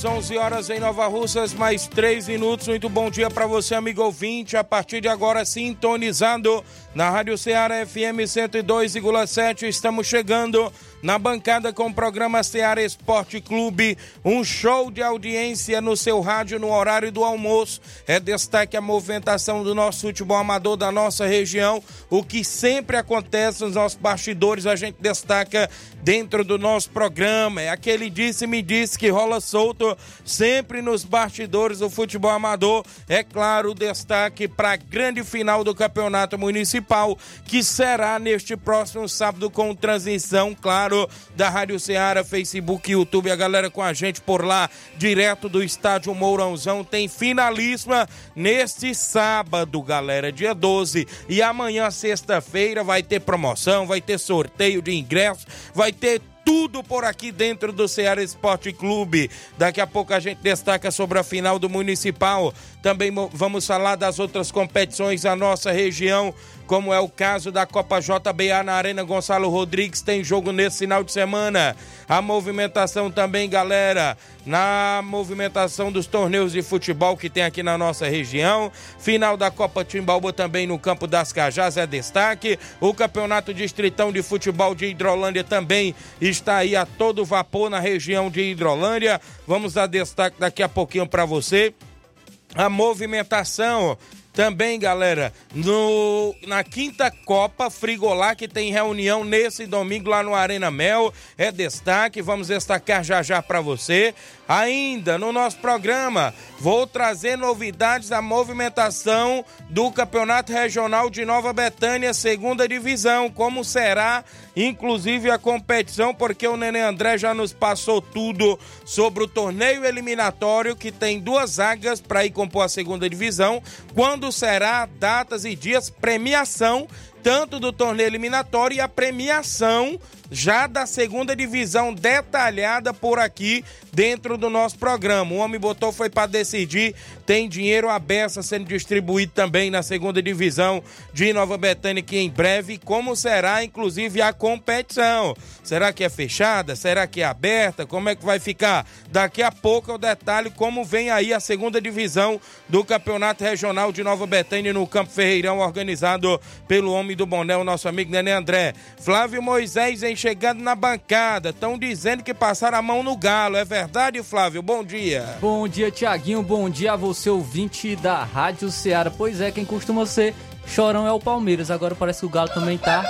11 horas, 11 horas em Nova Russas, mais 3 minutos. Muito bom dia para você, amigo ouvinte. A partir de agora, sintonizado na Rádio Ceará FM 102,7. Estamos chegando na bancada com o programa Ceará Esporte Clube, um show de audiência no seu rádio no horário do almoço. É destaque a movimentação do nosso futebol amador da nossa região, o que sempre acontece nos nossos bastidores, a gente destaca dentro do nosso programa. É aquele disse-me disse que rola solto sempre nos bastidores do futebol amador. É claro, o destaque para a grande final do Campeonato Municipal, que será neste próximo sábado com transmissão, claro da Rádio Ceará, Facebook, YouTube, a galera com a gente por lá, direto do estádio Mourãozão, tem finalíssima neste sábado, galera, dia 12. E amanhã, sexta-feira, vai ter promoção, vai ter sorteio de ingressos, vai ter tudo por aqui dentro do Ceará Esporte Clube. Daqui a pouco a gente destaca sobre a final do Municipal. Também vamos falar das outras competições da nossa região como é o caso da Copa JBA na Arena Gonçalo Rodrigues, tem jogo nesse final de semana. A movimentação também, galera, na movimentação dos torneios de futebol que tem aqui na nossa região. Final da Copa Timbalba também no Campo das Cajás é destaque. O Campeonato Distritão de Futebol de Hidrolândia também está aí a todo vapor na região de Hidrolândia. Vamos dar destaque daqui a pouquinho para você. A movimentação também, galera, no, na quinta Copa Frigolá, que tem reunião nesse domingo lá no Arena Mel, é destaque, vamos destacar já já para você. Ainda no nosso programa, vou trazer novidades da movimentação do Campeonato Regional de Nova Betânia, segunda divisão, como será, inclusive a competição, porque o Nenê André já nos passou tudo sobre o torneio eliminatório, que tem duas zagas para ir compor a segunda divisão, quando será, datas e dias, premiação tanto do torneio eliminatório e a premiação já da segunda divisão detalhada por aqui dentro do nosso programa. O homem botou foi para decidir, tem dinheiro aberto sendo distribuído também na segunda divisão de Nova Betânia que em breve como será inclusive a competição. Será que é fechada? Será que é aberta? Como é que vai ficar? Daqui a pouco é o detalhe como vem aí a segunda divisão do Campeonato Regional de Nova Betânia no Campo Ferreirão organizado pelo homem do Boné, o nosso amigo Nenê André. Flávio Moisés em chegando na bancada. Estão dizendo que passaram a mão no galo. É verdade, Flávio? Bom dia. Bom dia, Tiaguinho. Bom dia a você, ouvinte da Rádio Ceará. Pois é, quem costuma ser chorão é o Palmeiras. Agora parece que o Galo também tá.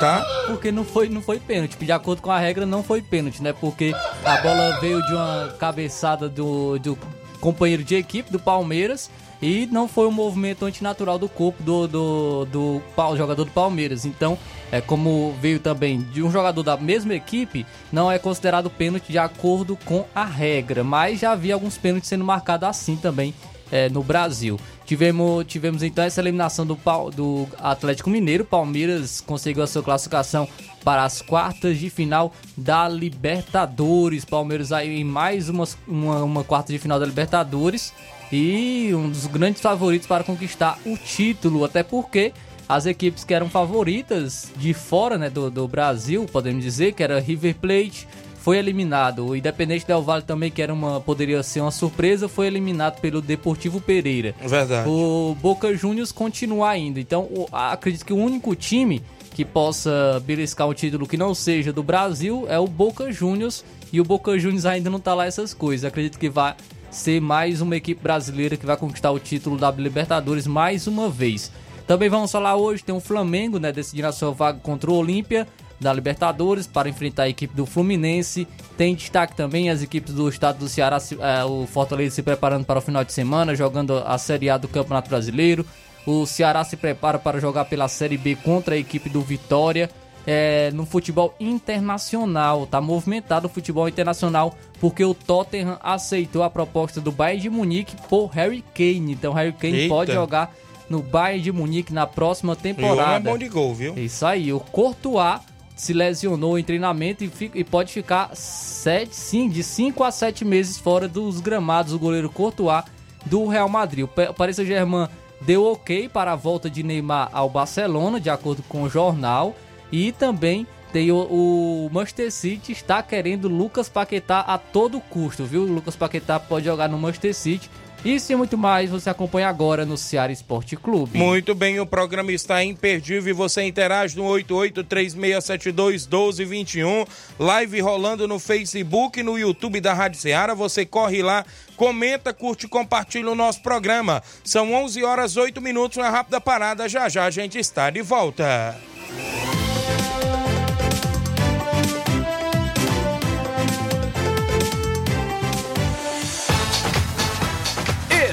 Tá? Porque não foi, não foi pênalti. De acordo com a regra, não foi pênalti, né? Porque a bola veio de uma cabeçada do, do companheiro de equipe do Palmeiras e não foi um movimento antinatural do corpo do, do, do, do jogador do Palmeiras. Então, é como veio também de um jogador da mesma equipe, não é considerado pênalti de acordo com a regra. Mas já havia alguns pênaltis sendo marcados assim também é, no Brasil. Tivemos, tivemos então essa eliminação do, do Atlético Mineiro. Palmeiras conseguiu a sua classificação para as quartas de final da Libertadores. Palmeiras aí em mais uma, uma, uma quarta de final da Libertadores e um dos grandes favoritos para conquistar o título, até porque as equipes que eram favoritas de fora né, do, do Brasil, podemos dizer, que era River Plate, foi eliminado. O Independente Del Vale também, que era uma, poderia ser uma surpresa, foi eliminado pelo Deportivo Pereira. Verdade. O Boca Juniors continua ainda. Então, o, acredito que o único time que possa beliscar um título que não seja do Brasil é o Boca Juniors. E o Boca Juniors ainda não tá lá essas coisas. Acredito que vai ser mais uma equipe brasileira que vai conquistar o título da Libertadores mais uma vez. Também vamos falar hoje, tem o Flamengo, né, decidindo a sua vaga contra o Olímpia da Libertadores para enfrentar a equipe do Fluminense. Tem destaque também as equipes do estado do Ceará, é, o Fortaleza se preparando para o final de semana, jogando a Série A do Campeonato Brasileiro. O Ceará se prepara para jogar pela Série B contra a equipe do Vitória. É, no futebol internacional, tá movimentado o futebol internacional porque o Tottenham aceitou a proposta do Bayern de Munique por Harry Kane. Então Harry Kane Eita. pode jogar no Bayern de Munique na próxima temporada. E é bom de gol, viu? Isso aí, o Courtois se lesionou em treinamento e, fica, e pode ficar sete, sim, de 5 a 7 meses fora dos gramados o goleiro Courtois do Real Madrid. O Paris Saint-Germain deu ok para a volta de Neymar ao Barcelona, de acordo com o jornal, e também tem o, o Manchester City está querendo Lucas Paquetá a todo custo, viu? O Lucas Paquetá pode jogar no Manchester City isso e muito mais você acompanha agora no Ceará Esporte Clube. Muito bem, o programa está imperdível e você interage no 8836721221. Live rolando no Facebook no YouTube da Rádio Ceará. Você corre lá, comenta, curte e compartilha o nosso programa. São 11 horas 8 minutos, uma rápida parada. Já já a gente está de volta.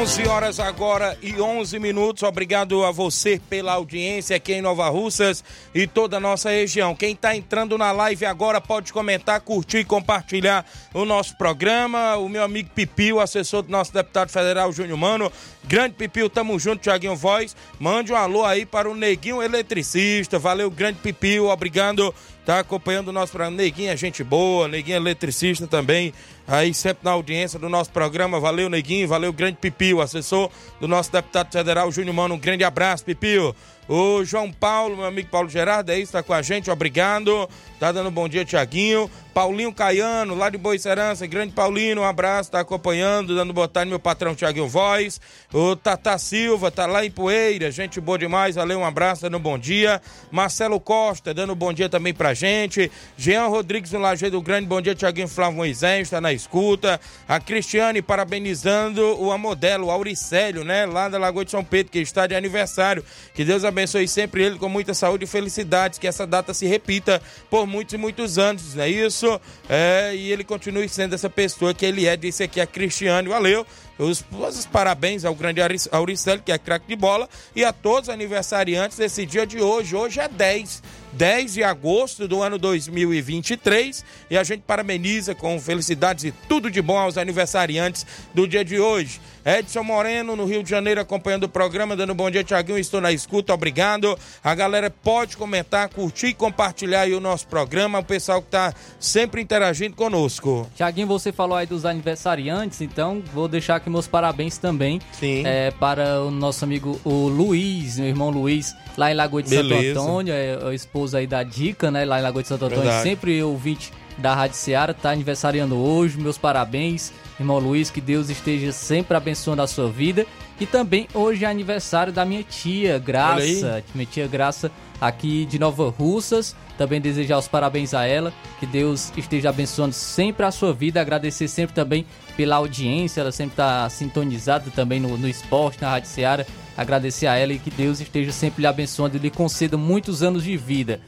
11 horas agora e 11 minutos. Obrigado a você pela audiência aqui em Nova Russas e toda a nossa região. Quem está entrando na live agora pode comentar, curtir e compartilhar o nosso programa. O meu amigo Pipio, assessor do nosso deputado federal Júnior Mano. Grande Pipio, tamo junto, Tiaguinho Voz. Mande um alô aí para o Neguinho Eletricista. Valeu, grande Pipio, obrigado tá acompanhando o nosso programa. Neguinho é gente boa, Neguinho é eletricista também, aí sempre na audiência do nosso programa. Valeu, Neguinho, valeu, grande Pipio, assessor do nosso deputado federal Júnior Mano. Um grande abraço, Pipio. O João Paulo, meu amigo Paulo Gerardo, é isso, tá com a gente, obrigado. Tá dando um bom dia, Tiaguinho. Paulinho Caiano, lá de Boicerança, grande Paulinho, um abraço, tá acompanhando, dando botar no meu patrão Tiaguinho Voz. O Tata Silva, tá lá em Poeira, gente boa demais, valeu, um abraço, dando bom dia. Marcelo Costa, dando bom dia também pra gente. Jean Rodrigues no Lajeado Grande, bom dia, Tiaguinho Flávio Moisés, tá na escuta. A Cristiane parabenizando o Amodelo, o Auricélio, né, lá da Lagoa de São Pedro, que está de aniversário. Que Deus abençoe sempre ele com muita saúde e felicidades, que essa data se repita por muitos e muitos anos, não é isso? É, e ele continue sendo essa pessoa que ele é, disse aqui a Cristiane, valeu. Os, os parabéns ao grande Auricélio, que é craque de bola, e a todos os aniversariantes desse dia de hoje. Hoje é 10, 10 de agosto do ano 2023, e a gente parabeniza com felicidades e tudo de bom aos aniversariantes do dia de hoje. Edson Moreno, no Rio de Janeiro, acompanhando o programa, dando um bom dia, Tiaguinho. Estou na escuta, obrigado. A galera pode comentar, curtir e compartilhar aí o nosso programa. O pessoal que está sempre interagindo conosco. Tiaguinho, você falou aí dos aniversariantes, então vou deixar aqui meus parabéns também Sim. É, para o nosso amigo o Luiz, meu irmão Luiz, lá em Lagoa de Beleza. Santo Antônio, é a esposa aí da Dica, né? Lá em Lagoa de Santo Antônio, Verdade. sempre ouvinte da Rádio Seara, tá aniversariando hoje. Meus parabéns, irmão Luiz, que Deus esteja sempre abençoando a sua vida. E também hoje é aniversário da minha tia Graça, minha tia Graça aqui de Nova Russas. Também desejar os parabéns a ela, que Deus esteja abençoando sempre a sua vida. Agradecer sempre também pela audiência, ela sempre está sintonizada também no, no esporte, na Rádio Seara. Agradecer a ela e que Deus esteja sempre lhe abençoando e lhe conceda muitos anos de vida.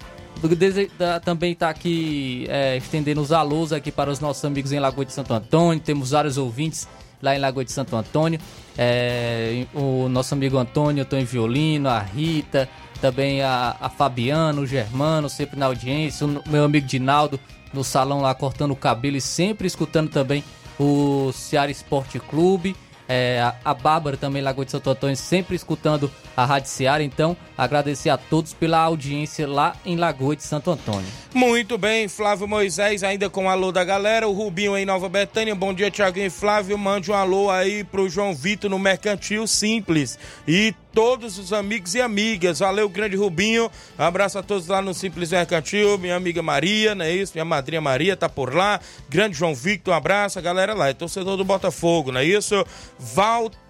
Também está aqui é, estendendo os alôs aqui para os nossos amigos em Lagoa de Santo Antônio. Temos vários ouvintes lá em Lagoa de Santo Antônio. É, o nosso amigo Antônio, Antônio Violino, a Rita, também a, a Fabiana, o Germano, sempre na audiência. O meu amigo Dinaldo no salão lá cortando o cabelo e sempre escutando também o Ceará Esporte Clube. É, a, Bárbara também, Lagoa de Santo Antônio, sempre escutando a Rádio Seara. Então, agradecer a todos pela audiência lá em Lagoa de Santo Antônio. Muito bem, Flávio Moisés, ainda com o alô da galera. O Rubinho em Nova Betânia. Bom dia, Tiaguinho e Flávio. Mande um alô aí pro João Vitor no Mercantil Simples. E todos os amigos e amigas. Valeu, grande Rubinho. Abraço a todos lá no Simples Mercantil. Minha amiga Maria, não é isso? Minha madrinha Maria tá por lá. Grande João Victor, um abraço. A galera lá. É torcedor do Botafogo, não é isso? Walter.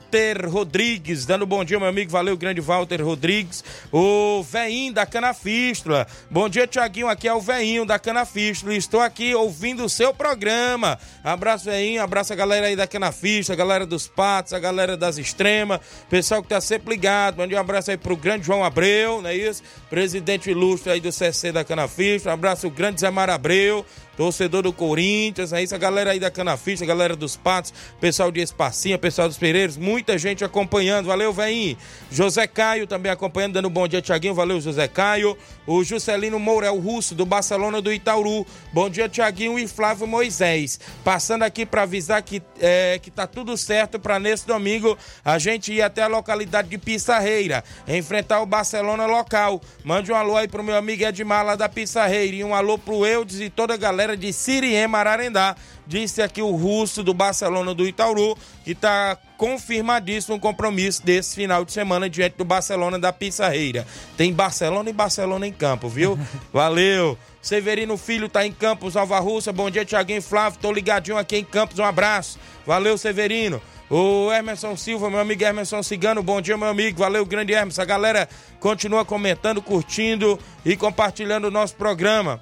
Rodrigues, dando bom dia, meu amigo. Valeu, grande Walter Rodrigues. O Veinho da Canafístula. Bom dia, Tiaguinho. Aqui é o Veinho da Canafístula. Estou aqui ouvindo o seu programa. Abraço, Veinho. Abraço a galera aí da Canafístula, a galera dos Patos, a galera das Extremas. Pessoal que tá sempre ligado. Mande um abraço aí pro grande João Abreu, não é isso? Presidente ilustre aí do CC da Canafístula. Abraço, o grande Zé Mar Abreu torcedor do Corinthians, é isso, a galera aí da Canafista, a galera dos Patos, pessoal de Espacinha, pessoal dos Pereiros, muita gente acompanhando, valeu, veinho. José Caio também acompanhando, dando um bom dia, Tiaguinho, valeu, José Caio. O Juscelino Mourel Russo, do Barcelona do Itauru, bom dia, Tiaguinho e Flávio Moisés. Passando aqui para avisar que, é, que tá tudo certo para nesse domingo a gente ir até a localidade de Pissarreira, enfrentar o Barcelona local. Mande um alô aí pro meu amigo Edmar lá da Pissarreira e um alô pro Eudes e toda a galera de Siriema, Ararendá. Disse aqui o russo do Barcelona do Itauru, que tá confirmadíssimo um compromisso desse final de semana diante do Barcelona da Pissarreira. Tem Barcelona e Barcelona em campo, viu? Valeu! Severino Filho tá em Campos, Nova Russa. Bom dia, Tiaguinho Flávio. Tô ligadinho aqui em Campos. Um abraço. Valeu, Severino. O Emerson Silva, meu amigo Emerson Cigano, bom dia, meu amigo. Valeu, grande Emerson. A galera continua comentando, curtindo e compartilhando o nosso programa.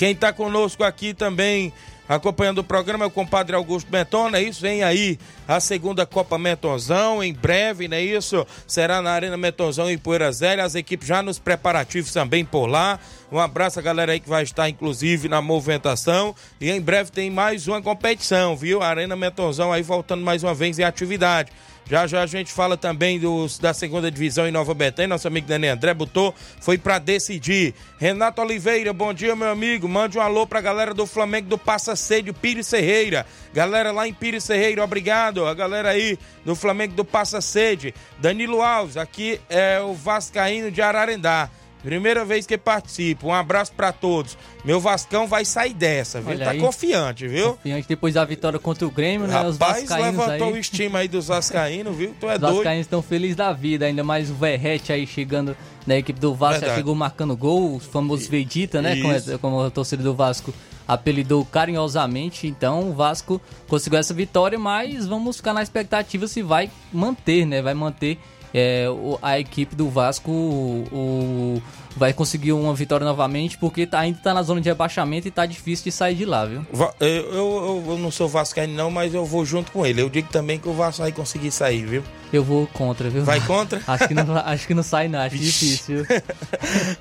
Quem está conosco aqui também, acompanhando o programa, é o compadre Augusto Benton, não é isso? Vem aí a segunda Copa Mentonzão, em breve, não é isso? Será na Arena Mentonzão em Poeira Zélia, as equipes já nos preparativos também por lá. Um abraço a galera aí que vai estar, inclusive, na movimentação. E em breve tem mais uma competição, viu? A Arena Mentonzão aí voltando mais uma vez em atividade. Já já a gente fala também dos, da segunda divisão em Nova Betânia. Nosso amigo Dani André botou, foi para decidir. Renato Oliveira, bom dia, meu amigo. Mande um alô pra galera do Flamengo do Passa Sede, Pires Serreira. Galera lá em Pires Serreira, obrigado. A galera aí do Flamengo do Passa Sede. Danilo Alves, aqui é o Vascaíno de Ararendá. Primeira vez que participo. Um abraço pra todos. Meu Vascão vai sair dessa, viu? Olha tá aí. confiante, viu? Confiante depois da vitória contra o Grêmio, né? Os Rapaz, vascaínos levantou aí. o estima aí dos Vascaínos, viu? Tu é Os doido. vascaínos estão felizes da vida, ainda mais o Verrete aí chegando na equipe do Vasco, Verdade. chegou marcando gol, o famoso Vegeta, né? Como, é, como a torcida do Vasco apelidou carinhosamente. Então o Vasco conseguiu essa vitória, mas vamos ficar na expectativa se vai manter, né? Vai manter é, a equipe do Vasco o, vai conseguir uma vitória novamente, porque tá, ainda tá na zona de rebaixamento e tá difícil de sair de lá, viu? Eu, eu, eu não sou vascaíno não, mas eu vou junto com ele. Eu digo também que o Vasco vai conseguir sair, viu? Eu vou contra, viu? Vai contra? acho, que não, acho que não sai não, acho difícil.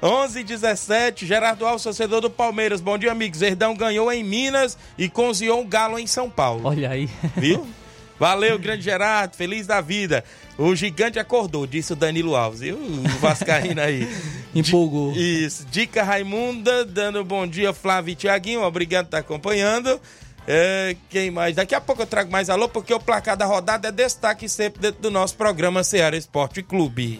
11 17 Gerardo Alves, torcedor do Palmeiras. Bom dia, amigos. Zerdão ganhou em Minas e cozinhou um galo em São Paulo. Olha aí. Viu? Valeu, grande Gerardo, feliz da vida. O gigante acordou, disse o Danilo Alves. E o Vascaíno aí. Empolgou. Isso. Dica Raimunda, dando bom dia, Flávio e Tiaguinho. Obrigado por estar acompanhando. É, quem mais? Daqui a pouco eu trago mais alô, porque o placar da rodada é destaque sempre dentro do nosso programa Ceará Esporte Clube.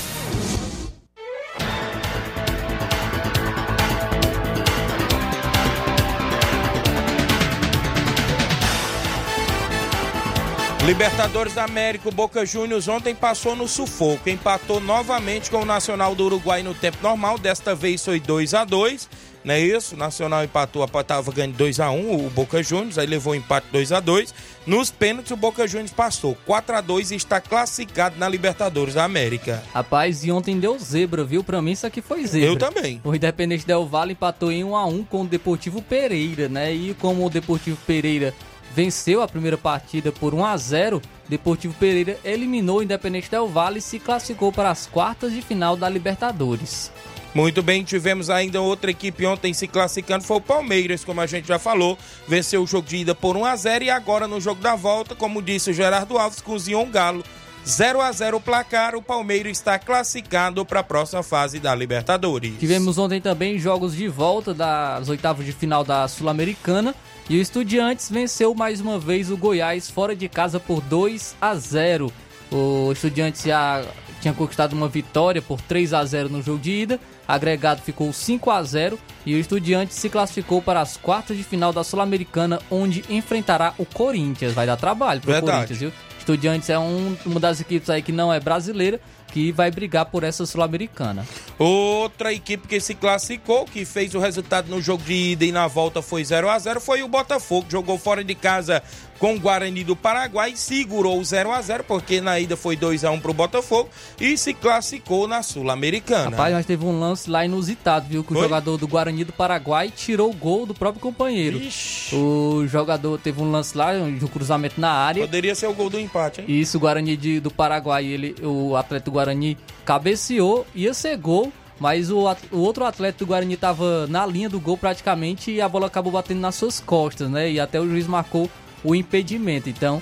Libertadores da América, o Boca Juniors ontem passou no sufoco, empatou novamente com o Nacional do Uruguai no tempo normal, desta vez foi 2 a 2 não é isso? O Nacional empatou, estava ganhando 2x1, um, o Boca Juniors, aí levou o empate 2x2. Nos pênaltis, o Boca Juniors passou 4x2 e está classificado na Libertadores da América. Rapaz, e ontem deu zebra, viu? Pra mim isso aqui foi zebra. Eu também. O Independente Del Valle empatou em 1x1 com o Deportivo Pereira, né? E como o Deportivo Pereira venceu a primeira partida por 1 a 0, Deportivo Pereira eliminou o Independente Del Valle e se classificou para as quartas de final da Libertadores. Muito bem, tivemos ainda outra equipe ontem se classificando, foi o Palmeiras, como a gente já falou, venceu o jogo de ida por 1 a 0 e agora no jogo da volta, como disse o Gerardo Alves, cozinhou um galo. 0 a 0 o placar, o Palmeiras está classificado para a próxima fase da Libertadores. Tivemos ontem também jogos de volta das oitavas de final da Sul-Americana e o Estudiantes venceu mais uma vez o Goiás fora de casa por 2 a 0. O Estudiantes já tinha conquistado uma vitória por 3 a 0 no jogo de ida. Agregado ficou 5 a 0 e o Estudiantes se classificou para as quartas de final da Sul-Americana, onde enfrentará o Corinthians. Vai dar trabalho para o Corinthians, viu? Estudiantes é um, uma das equipes aí que não é brasileira, que vai brigar por essa Sul-Americana. Outra equipe que se classificou, que fez o resultado no jogo de ida e na volta foi 0 a 0 foi o Botafogo. Jogou fora de casa com o Guarani do Paraguai, segurou o 0 a 0 porque na ida foi 2 a 1 pro Botafogo e se classificou na Sul-Americana. Rapaz, mas teve um lance lá inusitado, viu? Que o jogador do Guarani do Paraguai tirou o gol do próprio companheiro. Ixi. O jogador teve um lance lá, de um cruzamento na área. Poderia ser o gol do empate, hein? Isso, o Guarani de, do Paraguai, ele, o atleta do Guarani cabeceou, ia ser gol, mas o, o outro atleta do Guarani estava na linha do gol praticamente e a bola acabou batendo nas suas costas, né? E até o juiz marcou o impedimento. Então,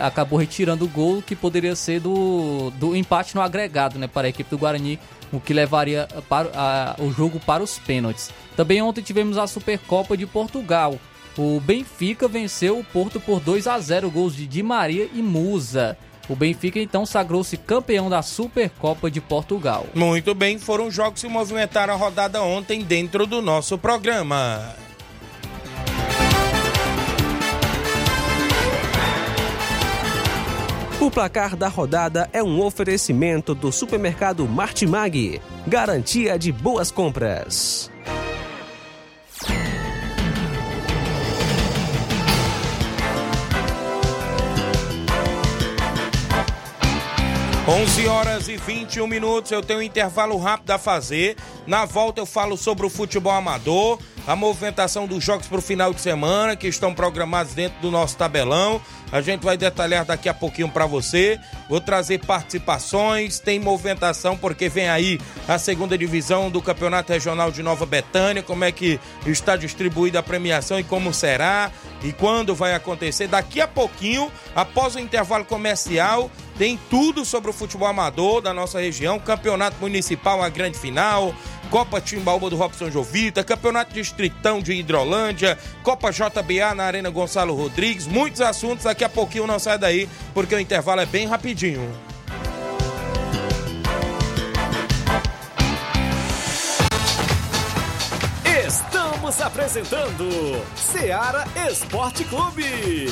acabou retirando o gol que poderia ser do, do empate no agregado, né? Para a equipe do Guarani, o que levaria para, o jogo para os pênaltis. Também ontem tivemos a Supercopa de Portugal. O Benfica venceu o Porto por 2 a 0 gols de Di Maria e Musa. O Benfica então sagrou-se campeão da Supercopa de Portugal. Muito bem, foram jogos que movimentaram a rodada ontem dentro do nosso programa. O placar da rodada é um oferecimento do supermercado Martimag. Garantia de boas compras. 11 horas e 21 minutos, eu tenho um intervalo rápido a fazer. Na volta eu falo sobre o futebol amador, a movimentação dos jogos para o final de semana que estão programados dentro do nosso tabelão. A gente vai detalhar daqui a pouquinho para você. Vou trazer participações, tem movimentação porque vem aí a segunda divisão do Campeonato Regional de Nova Betânia, como é que está distribuída a premiação e como será e quando vai acontecer. Daqui a pouquinho, após o intervalo comercial, tem tudo sobre o futebol amador da nossa região, Campeonato Municipal, a grande final, Copa Timbaúba do Robson Jovita, Campeonato Distritão de Hidrolândia, Copa JBA na Arena Gonçalo Rodrigues, muitos assuntos. Daqui a pouquinho não sai daí, porque o intervalo é bem rapidinho. Estamos apresentando Seara Esporte Clube.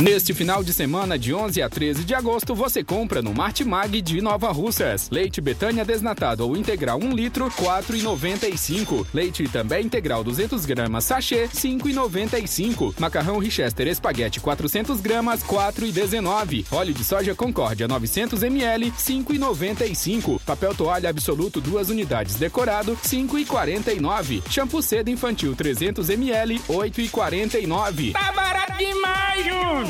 Neste final de semana, de 11 a 13 de agosto, você compra no Martimag de Nova Russas. Leite Betânia desnatado ou integral 1 litro, 4,95. Leite também integral 200 gramas, sachê, 5,95. Macarrão Richester espaguete 400 gramas, 4,19. Óleo de soja Concórdia 900 ml, 5,95. Papel toalha absoluto 2 unidades decorado, 5,49. Shampoo seda infantil 300 ml, 8,49. Tá barato demais, Júnior!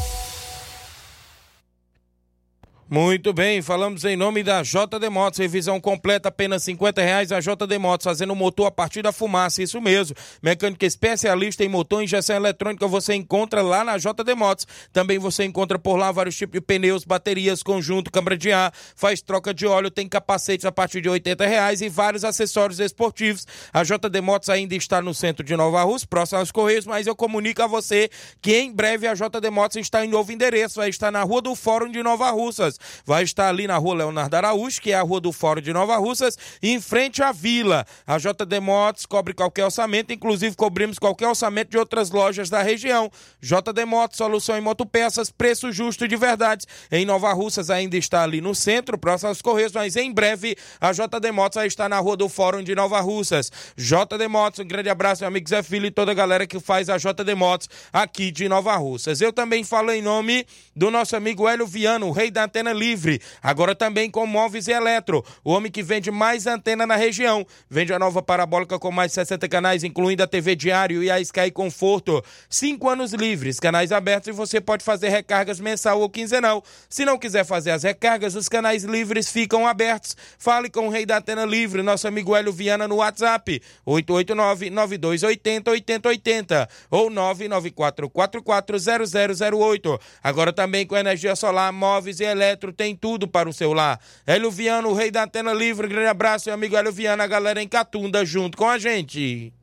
Muito bem, falamos em nome da JD Motos, revisão completa, apenas 50 reais a JD Motos, fazendo motor a partir da fumaça, isso mesmo. Mecânica especialista em motor e injeção eletrônica você encontra lá na JD Motos. Também você encontra por lá vários tipos de pneus, baterias, conjunto, câmara de ar, faz troca de óleo, tem capacetes a partir de 80 reais e vários acessórios esportivos. A JD Motos ainda está no centro de Nova Rússia, próximo aos Correios, mas eu comunico a você que em breve a JD Motos está em novo endereço, vai estar na Rua do Fórum de Nova Russas vai estar ali na rua Leonardo Araújo, que é a rua do Fórum de Nova Russas, em frente à vila. A JD Motos cobre qualquer orçamento, inclusive cobrimos qualquer orçamento de outras lojas da região. JD Motos, solução em motopeças, preço justo de verdade. Em Nova Russas ainda está ali no centro, próximo aos Correios, mas em breve a JD Motos vai estar na rua do Fórum de Nova Russas. JD Motos, um grande abraço, meu amigo Zé Filho e toda a galera que faz a JD Motos aqui de Nova Russas. Eu também falo em nome do nosso amigo Hélio Viano, o rei da antena livre. Agora também com móveis e eletro. O homem que vende mais antena na região. Vende a nova parabólica com mais de 60 canais, incluindo a TV Diário e a Sky Conforto. Cinco anos livres, canais abertos e você pode fazer recargas mensal ou quinzenal. Se não quiser fazer as recargas, os canais livres ficam abertos. Fale com o rei da antena livre, nosso amigo Hélio Viana no WhatsApp. 889-9280-8080 ou 994440008. Agora também com energia solar, móveis e tem tudo para o seu lar. Hélio Viana, o rei da antena livre, grande abraço, meu amigo Hélio Viana, a galera em Catunda junto com a gente.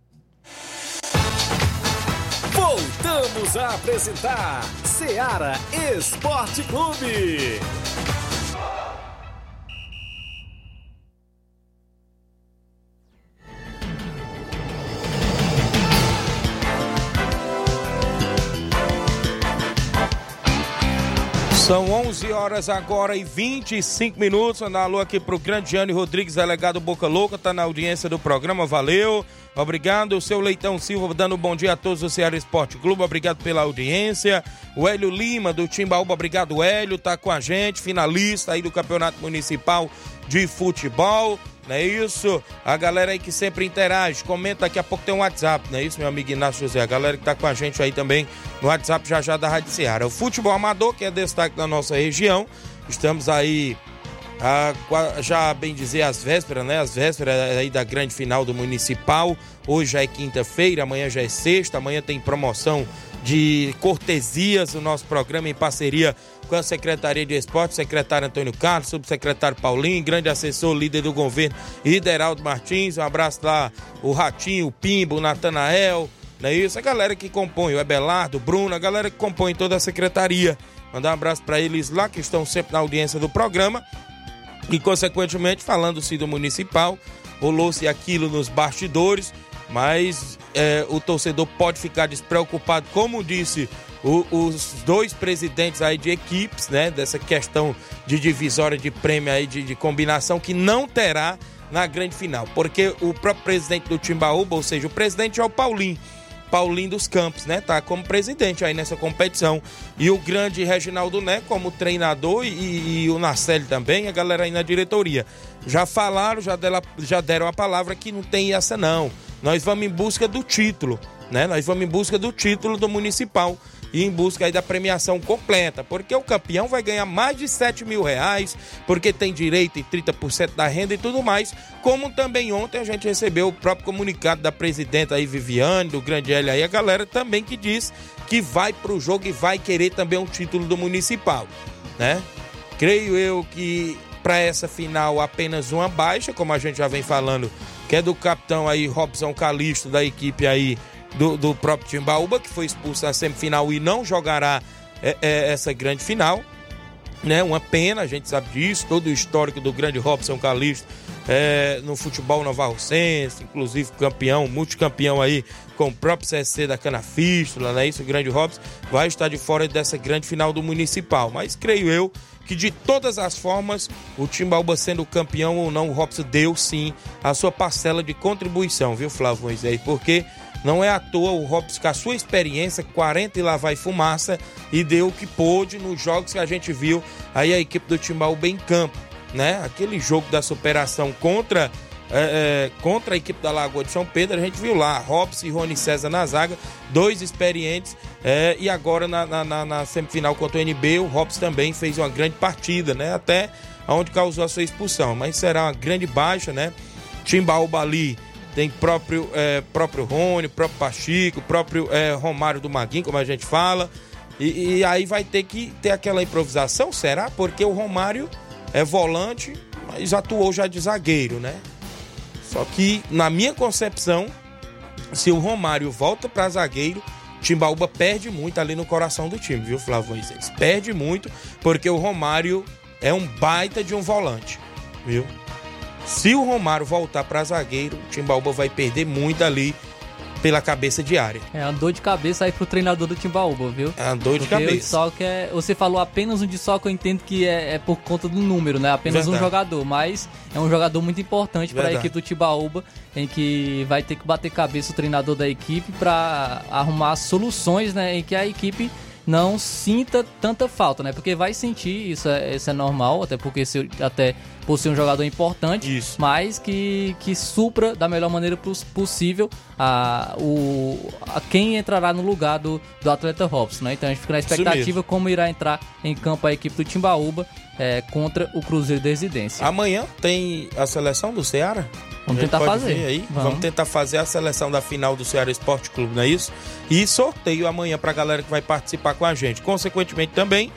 Voltamos a apresentar Seara Esporte Clube. São 11 horas agora e 25 minutos. Mandar alô aqui pro grande Gianni Rodrigues, delegado Boca Louca, tá na audiência do programa. Valeu. Obrigado. O seu Leitão Silva dando um bom dia a todos do Ceará Esporte Clube. Obrigado pela audiência. O Hélio Lima do Timbaúba, obrigado, Hélio. Tá com a gente, finalista aí do Campeonato Municipal de Futebol. Não é isso? A galera aí que sempre interage, comenta, daqui a pouco tem um WhatsApp, não é isso, meu amigo Inácio José? A galera que tá com a gente aí também no WhatsApp já já da Rádio. O futebol amador, que é destaque da nossa região, estamos aí a, já bem dizer as vésperas, né? As vésperas aí da grande final do Municipal. Hoje já é quinta-feira, amanhã já é sexta, amanhã tem promoção de cortesias no nosso programa em parceria com a Secretaria de Esporte, secretário Antônio Carlos, subsecretário Paulinho, grande assessor, líder do governo, Ideraldo Martins. Um abraço lá, o Ratinho, o Pimbo, o Natanael, não é isso? A galera que compõe, o Ebelardo, Bruno, a galera que compõe toda a secretaria. Mandar um abraço para eles lá que estão sempre na audiência do programa. E, consequentemente, falando-se do municipal, rolou-se aquilo nos bastidores, mas é, o torcedor pode ficar despreocupado, como disse o, os dois presidentes aí de equipes, né? Dessa questão de divisória de prêmio aí, de, de combinação, que não terá na grande final. Porque o próprio presidente do Timbaúba, ou seja, o presidente é o Paulinho. Paulinho dos Campos, né? Tá como presidente aí nessa competição. E o grande Reginaldo Né como treinador e, e o Narcelli também, a galera aí na diretoria. Já falaram, já, dela, já deram a palavra que não tem essa não. Nós vamos em busca do título, né? Nós vamos em busca do título do municipal e em busca aí da premiação completa, porque o campeão vai ganhar mais de 7 mil reais, porque tem direito em 30% da renda e tudo mais, como também ontem a gente recebeu o próprio comunicado da presidenta aí, Viviane, do Grande L aí, a galera também que diz que vai pro jogo e vai querer também um título do municipal, né? Creio eu que para essa final apenas uma baixa, como a gente já vem falando que é do capitão aí, Robson Calisto, da equipe aí do, do próprio Timbaúba, que foi expulso na semifinal e não jogará é, é, essa grande final. Né, uma pena, a gente sabe disso, todo o histórico do grande Robson Calisto é, no futebol novarrocense, inclusive campeão, multicampeão aí com o próprio CSC da Canafístula, né? Isso, o grande Robson vai estar de fora dessa grande final do Municipal. Mas creio eu que de todas as formas, o Timbaúba sendo campeão ou não, o Robson deu sim a sua parcela de contribuição, viu, Flávio Moisés? Porque não é à toa o Robson, com a sua experiência, 40 e lá vai fumaça, e deu o que pôde nos jogos que a gente viu aí a equipe do Timbaúba em campo, né? Aquele jogo da superação contra é, é, contra a equipe da Lagoa de São Pedro, a gente viu lá Robson e Rony César na zaga, dois experientes, é, e agora na, na, na, semifinal contra o NB, o Robson também fez uma grande partida, né? Até onde causou a sua expulsão, mas será uma grande baixa, né? Timbaúba ali tem próprio, é, próprio Rony, próprio Pachico, próprio é, Romário do Maguinho, como a gente fala, e, e aí vai ter que ter aquela improvisação, será? Porque o Romário é volante, mas atuou já de zagueiro, né? Só que, na minha concepção, se o Romário volta para zagueiro, Timbaúba perde muito ali no coração do time, viu, Flávio Moisés? Perde muito, porque o Romário é um baita de um volante, viu? Se o Romário voltar para zagueiro, o Timbaúba vai perder muito ali pela cabeça de área. É uma dor de cabeça aí pro treinador do Timbaúba, viu? É uma dor de Porque cabeça. O que é, você falou apenas um de que eu entendo que é, é, por conta do número, né? Apenas Verdade. um jogador, mas é um jogador muito importante para a equipe do Timbaúba, em que vai ter que bater cabeça o treinador da equipe para arrumar soluções, né? Em que a equipe não sinta tanta falta, né? Porque vai sentir, isso é, isso é normal, até porque se, até por ser um jogador importante, isso. mas que, que supra da melhor maneira possível a, o, a quem entrará no lugar do, do atleta Robson, né? Então a gente fica na expectativa como irá entrar em campo a equipe do Timbaúba é, contra o Cruzeiro de Residência. Amanhã tem a seleção do Ceará? Vamos tentar fazer. Aí. Vamos. Vamos. tentar fazer a seleção da final do Ceará Esporte Clube, não é isso? E sorteio amanhã para a galera que vai participar com a gente. Consequentemente também,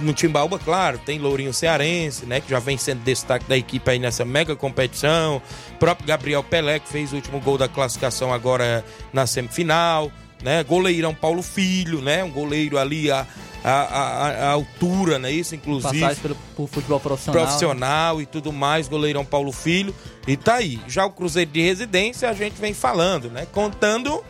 no Timbaúba, claro, tem Lourinho Cearense, né? Que já vem sendo destaque da equipe aí nessa mega competição. O próprio Gabriel Pelé, que fez o último gol da classificação agora na semifinal. Né? Goleirão Paulo Filho, né? Um goleiro ali a, a, a, a altura, né? Isso, inclusive. Passagem pelo, por futebol profissional. Profissional e tudo mais, goleirão Paulo Filho. E tá aí. Já o Cruzeiro de Residência, a gente vem falando, né? Contando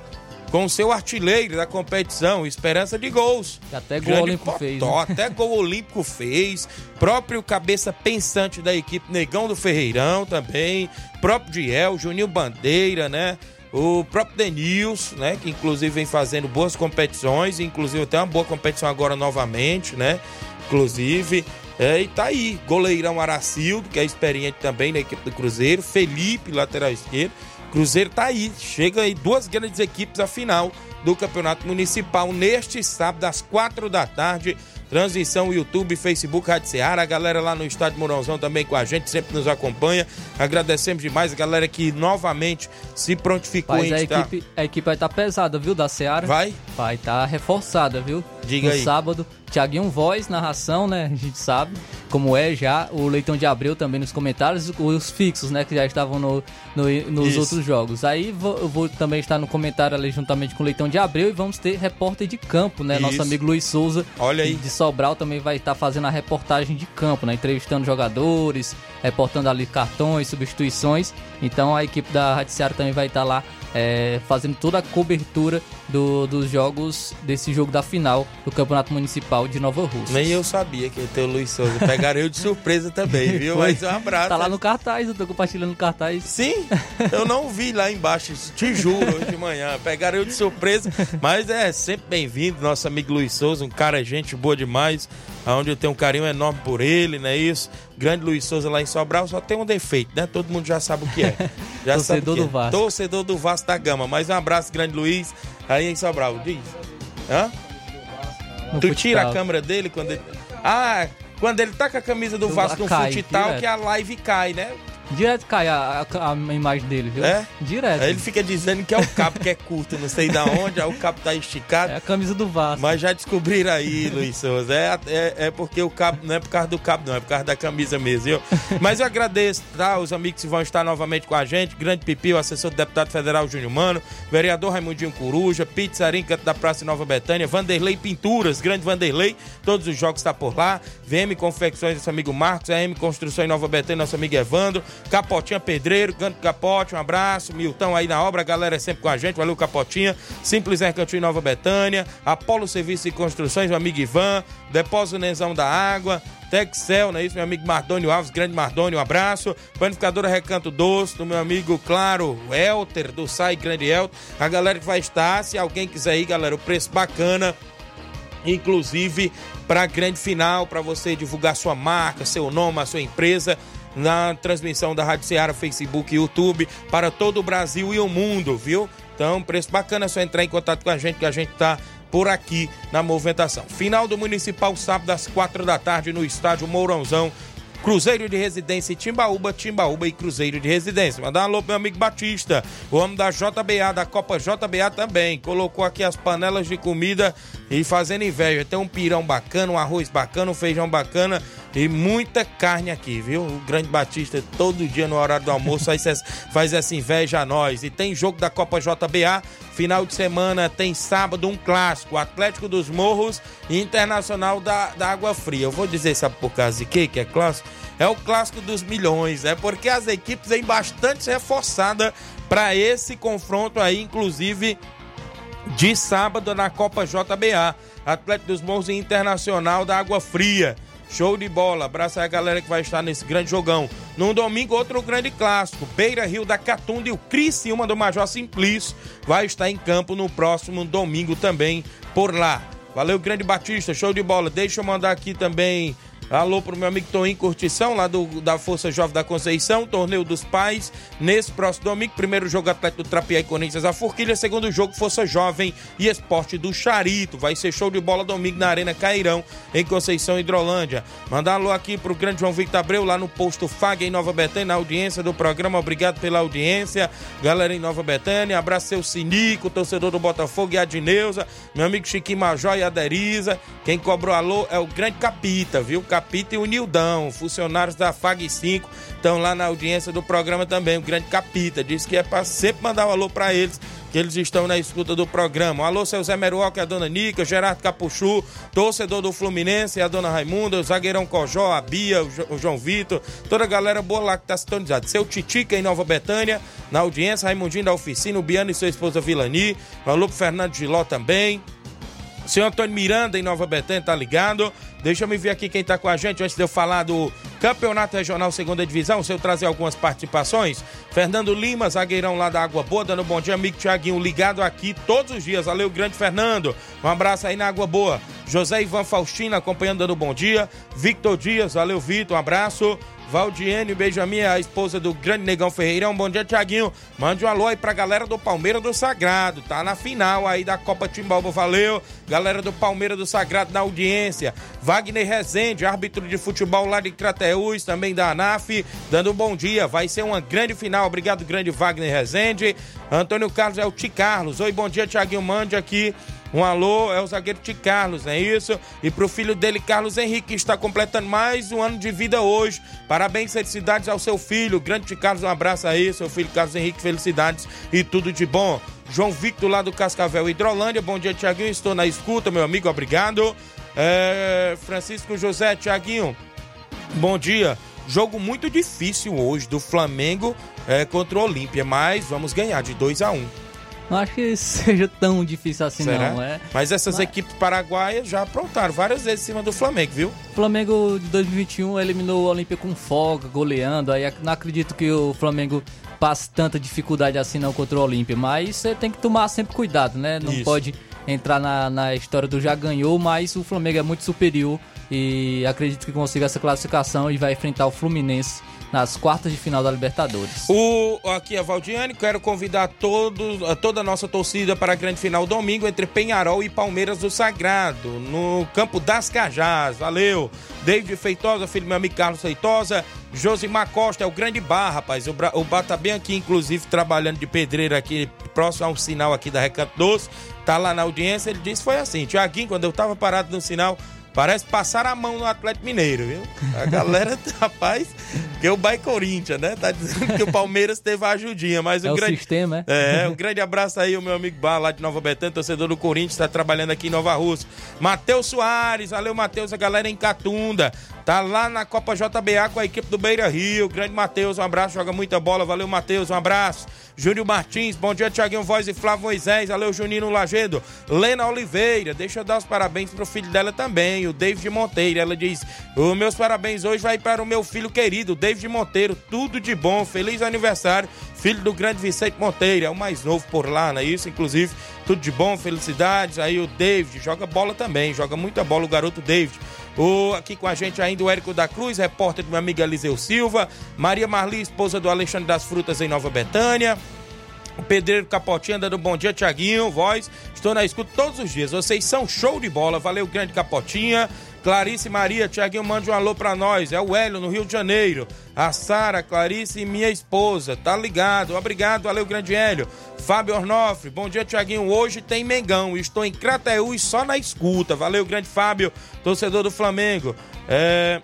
com o seu artilheiro da competição, esperança de gols. Até gol olímpico fez. Né? Até gol olímpico fez. Próprio cabeça pensante da equipe, Negão do Ferreirão também. Próprio Diel, Juninho Bandeira, né? O próprio Denils, né? Que inclusive vem fazendo boas competições, inclusive tem uma boa competição agora novamente, né? Inclusive. É, e tá aí, goleirão Aracildo, que é experiente também na equipe do Cruzeiro, Felipe, lateral esquerdo. Cruzeiro tá aí, chega aí duas grandes equipes à final do Campeonato Municipal neste sábado às quatro da tarde Transmissão YouTube, Facebook, Rádio Ceará. A galera lá no estádio Mourãozão também com a gente, sempre nos acompanha. Agradecemos demais a galera que novamente se prontificou Mas em a estar... equipe, a equipe vai estar tá pesada, viu, da Ceará? Vai? Vai estar tá reforçada, viu? Diga no aí. sábado, Tiaguinho Voz, narração, né? A gente sabe como é já. O Leitão de Abreu também nos comentários. Os fixos, né? Que já estavam no, no nos Isso. outros jogos. Aí vou, eu vou também estar no comentário ali juntamente com o Leitão de Abreu. E vamos ter repórter de campo, né? Isso. Nosso amigo Luiz Souza. Olha aí. De Sobral também vai estar fazendo a reportagem de campo, né? Entrevistando jogadores, reportando ali cartões, substituições. Então a equipe da Rádio Ceará também vai estar lá é, fazendo toda a cobertura do, dos jogos desse jogo da final do Campeonato Municipal de Nova Rússia. Nem eu sabia que ia ter o Luiz Souza. Pegaram eu de surpresa também, viu? Mas um abraço. Tá lá no cartaz, eu tô compartilhando o cartaz. Sim, eu não vi lá embaixo, te juro, hoje de manhã. Pegaram eu de surpresa, mas é sempre bem-vindo, nosso amigo Luiz Souza, um cara gente boa demais, onde eu tenho um carinho enorme por ele, não é isso? Grande Luiz Souza lá em Sobral só tem um defeito, né? Todo mundo já sabe o que é. Já Torcedor que do é. Vasco. Torcedor do Vasco da Gama. Mais um abraço, grande Luiz, aí em Sobral. Diz. Hã? No tu tira a câmera dele quando ele. Ah, quando ele tá com a camisa do Vasco no cai, futsal, que a live cai, né? Direto cai a, a- a imagem dele, viu? É? Direto. Aí ele fica dizendo que é o cabo que é curto, não sei da onde, aí o cabo tá esticado. É a camisa do Vasco. Mas já descobriram aí, Luiz Souza. É, é, é porque o cabo, não é por causa do cabo, não, é por causa da camisa mesmo, viu? Mas eu agradeço, tá? Os amigos que vão estar novamente com a gente. Grande Pipi, o assessor do deputado federal Júnior Mano, vereador Raimundinho Coruja, Pizzarim, canto da Praça Nova Betânia, Vanderlei Pinturas, grande Vanderlei, todos os jogos tá por lá. VM Confecções, nosso amigo Marcos, AM Construção em Nova Betânia, nosso amigo Evandro, Capotinha Pedreiro, Canto Capote, um abraço, Milton aí na obra, a galera é sempre com a gente, valeu Capotinha, Simples Mercantil em Nova Betânia, Apolo Serviços e Construções, meu amigo Ivan, Depósito Nenzão da Água, Texel, não é isso? Meu amigo Mardônio Alves, grande Mardônio, um abraço. Panificadora Recanto Doce, do meu amigo, claro, Elter, do Sai Grande Elter. A galera que vai estar, se alguém quiser ir, galera, o preço bacana. Inclusive, para a grande final, para você divulgar sua marca, seu nome, a sua empresa. Na transmissão da Rádio Ceará, Facebook e YouTube para todo o Brasil e o mundo, viu? Então, preço bacana, é só entrar em contato com a gente que a gente tá por aqui na movimentação. Final do Municipal, sábado às quatro da tarde no estádio Mourãozão. Cruzeiro de Residência e Timbaúba, Timbaúba e Cruzeiro de Residência. Mandar um alô pro meu amigo Batista, o homem da JBA, da Copa JBA também. Colocou aqui as panelas de comida e fazendo inveja. Tem um pirão bacana, um arroz bacana, um feijão bacana e muita carne aqui, viu? O grande Batista, todo dia no horário do almoço, faz essa, inveja a nós. E tem jogo da Copa JBA. Final de semana tem sábado um clássico, Atlético dos Morros e Internacional da, da Água Fria. Eu vou dizer, sabe por causa de quê que é clássico? É o clássico dos milhões, é porque as equipes vêm bastante reforçadas para esse confronto aí, inclusive de sábado na Copa JBA. Atlético dos Morros e Internacional da Água Fria. Show de bola. Abraço aí a galera que vai estar nesse grande jogão. No domingo, outro grande clássico. Beira Rio da Catunda e o Criciúma do Major Simplício vai estar em campo no próximo domingo também por lá. Valeu, grande Batista. Show de bola. Deixa eu mandar aqui também Alô pro meu amigo Toninho Curtição, lá do, da Força Jovem da Conceição, Torneio dos Pais, nesse próximo domingo. Primeiro jogo Atlético do Trapiá e Corinthians a Forquilha, segundo jogo Força Jovem e Esporte do Charito. Vai ser show de bola domingo na Arena Cairão, em Conceição Hidrolândia. Mandar alô aqui pro grande João Victor Abreu, lá no posto FAG em Nova Betânia, na audiência do programa. Obrigado pela audiência. Galera em Nova Betânia, abraço seu Sinico, torcedor do Botafogo e a Dineuza, meu amigo Chiquinho Major e a Deriza. Quem cobrou alô é o grande Capita, viu? Capita e o Nildão, funcionários da FAG 5, estão lá na audiência do programa também. O grande Capita disse que é para sempre mandar um alô para eles, que eles estão na escuta do programa. Alô, seu Zé Meruoca a dona Nica, Gerardo Capuchu, torcedor do Fluminense a dona Raimunda, o zagueirão Cojó, a Bia, o, Jo- o João Vitor, toda a galera boa lá que tá sintonizada. Seu Titica em Nova Betânia, na audiência, Raimundinho da oficina, o Biano e sua esposa Vilani, alô pro Fernando Giló também. Senhor Antônio Miranda, em Nova Betânia, tá ligado? Deixa eu me ver aqui quem tá com a gente antes de eu falar do Campeonato Regional Segunda Divisão, se eu trazer algumas participações. Fernando Lima, zagueirão lá da Água Boa, dando um bom dia, amigo Tiaguinho, ligado aqui todos os dias. Valeu, grande Fernando. Um abraço aí na Água Boa. José Ivan Faustino acompanhando, dando um bom dia. Victor Dias, valeu, Vitor, um abraço. Valdiene, Benjamin, a esposa do grande Negão Ferreirão. Bom dia, Tiaguinho. Mande um alô aí pra galera do Palmeiras do Sagrado. Tá na final aí da Copa Timbalba. Valeu. Galera do Palmeiras do Sagrado na audiência. Wagner Rezende, árbitro de futebol lá de Crateús, também da ANAF, dando um bom dia. Vai ser uma grande final. Obrigado, grande Wagner Rezende. Antônio Carlos é o Ti Carlos. Oi, bom dia, Tiaguinho. Mande aqui um alô, é o zagueiro Ti Carlos, não é isso? E pro filho dele, Carlos Henrique, que está completando mais um ano de vida hoje. Parabéns, felicidades ao seu filho. Grande Ti Carlos, um abraço aí, seu filho Carlos Henrique, felicidades e tudo de bom. João Victor, lá do Cascavel Hidrolândia. Bom dia, Tiaguinho. Estou na escuta, meu amigo, obrigado. É, Francisco José, Tiaguinho, bom dia. Jogo muito difícil hoje do Flamengo é, contra o Olímpia, mas vamos ganhar de 2 a 1 Não acho que seja tão difícil assim, Será? não. É. Mas essas Mas- equipes paraguaias já aprontaram várias vezes em cima do Flamengo, viu? O Flamengo de 2021 eliminou o Olímpia com folga, goleando. Aí não acredito que o Flamengo passe tanta dificuldade assim não contra o Olímpia. Mas você tem que tomar sempre cuidado, né? Não Isso. pode entrar na, na história do já ganhou, mas o Flamengo é muito superior e acredito que consiga essa classificação e vai enfrentar o Fluminense nas quartas de final da Libertadores. O, aqui é Valdiane, quero convidar todos, toda a nossa torcida para a grande final domingo entre Penharol e Palmeiras do Sagrado, no campo das Cajás. Valeu! David Feitosa, filho meu amigo Carlos Feitosa, Josimar Costa, é o grande bar, rapaz. O, o bar tá bem aqui, inclusive, trabalhando de pedreiro aqui, próximo a um sinal aqui da Recanto Doce. Tá lá na audiência, ele disse foi assim, Tiaguinho, quando eu tava parado no sinal, Parece passar a mão no Atlético Mineiro, viu? A galera, rapaz, que o Bahia Corinthians, né? Tá dizendo que o Palmeiras teve a ajudinha, mas é o grande. O sistema, é? É, um grande abraço aí, o meu amigo Bar lá de Nova Betânia, torcedor do Corinthians, tá trabalhando aqui em Nova Rússia. Matheus Soares, valeu, Matheus, a galera em Catunda. Tá lá na Copa JBA com a equipe do Beira Rio. Grande Matheus, um abraço, joga muita bola. Valeu, Matheus, um abraço. Júnior Martins, bom dia, Tiaguinho Voz e Flávio Moisés. Valeu, Juninho Lagedo. Lena Oliveira, deixa eu dar os parabéns pro filho dela também, o David Monteiro. Ela diz: Os meus parabéns hoje vai para o meu filho querido, David Monteiro. Tudo de bom, feliz aniversário, filho do grande Vicente Monteiro. É o mais novo por lá, não é isso? Inclusive, tudo de bom, felicidades. Aí o David joga bola também, joga muita bola o garoto David. O, aqui com a gente ainda o Érico da Cruz, repórter do meu amigo Eliseu Silva. Maria Marli, esposa do Alexandre das Frutas em Nova Betânia. O Pedreiro Capotinha dando bom dia, Tiaguinho, voz. Estou na escuta todos os dias. Vocês são show de bola. Valeu, grande Capotinha. Clarice Maria, Tiaguinho, mande um alô pra nós. É o Hélio, no Rio de Janeiro. A Sara, Clarice e minha esposa. Tá ligado? Obrigado, valeu, grande Hélio. Fábio Ornofre, bom dia, Tiaguinho. Hoje tem Mengão. Estou em Crateús só na escuta. Valeu, grande Fábio, torcedor do Flamengo. É.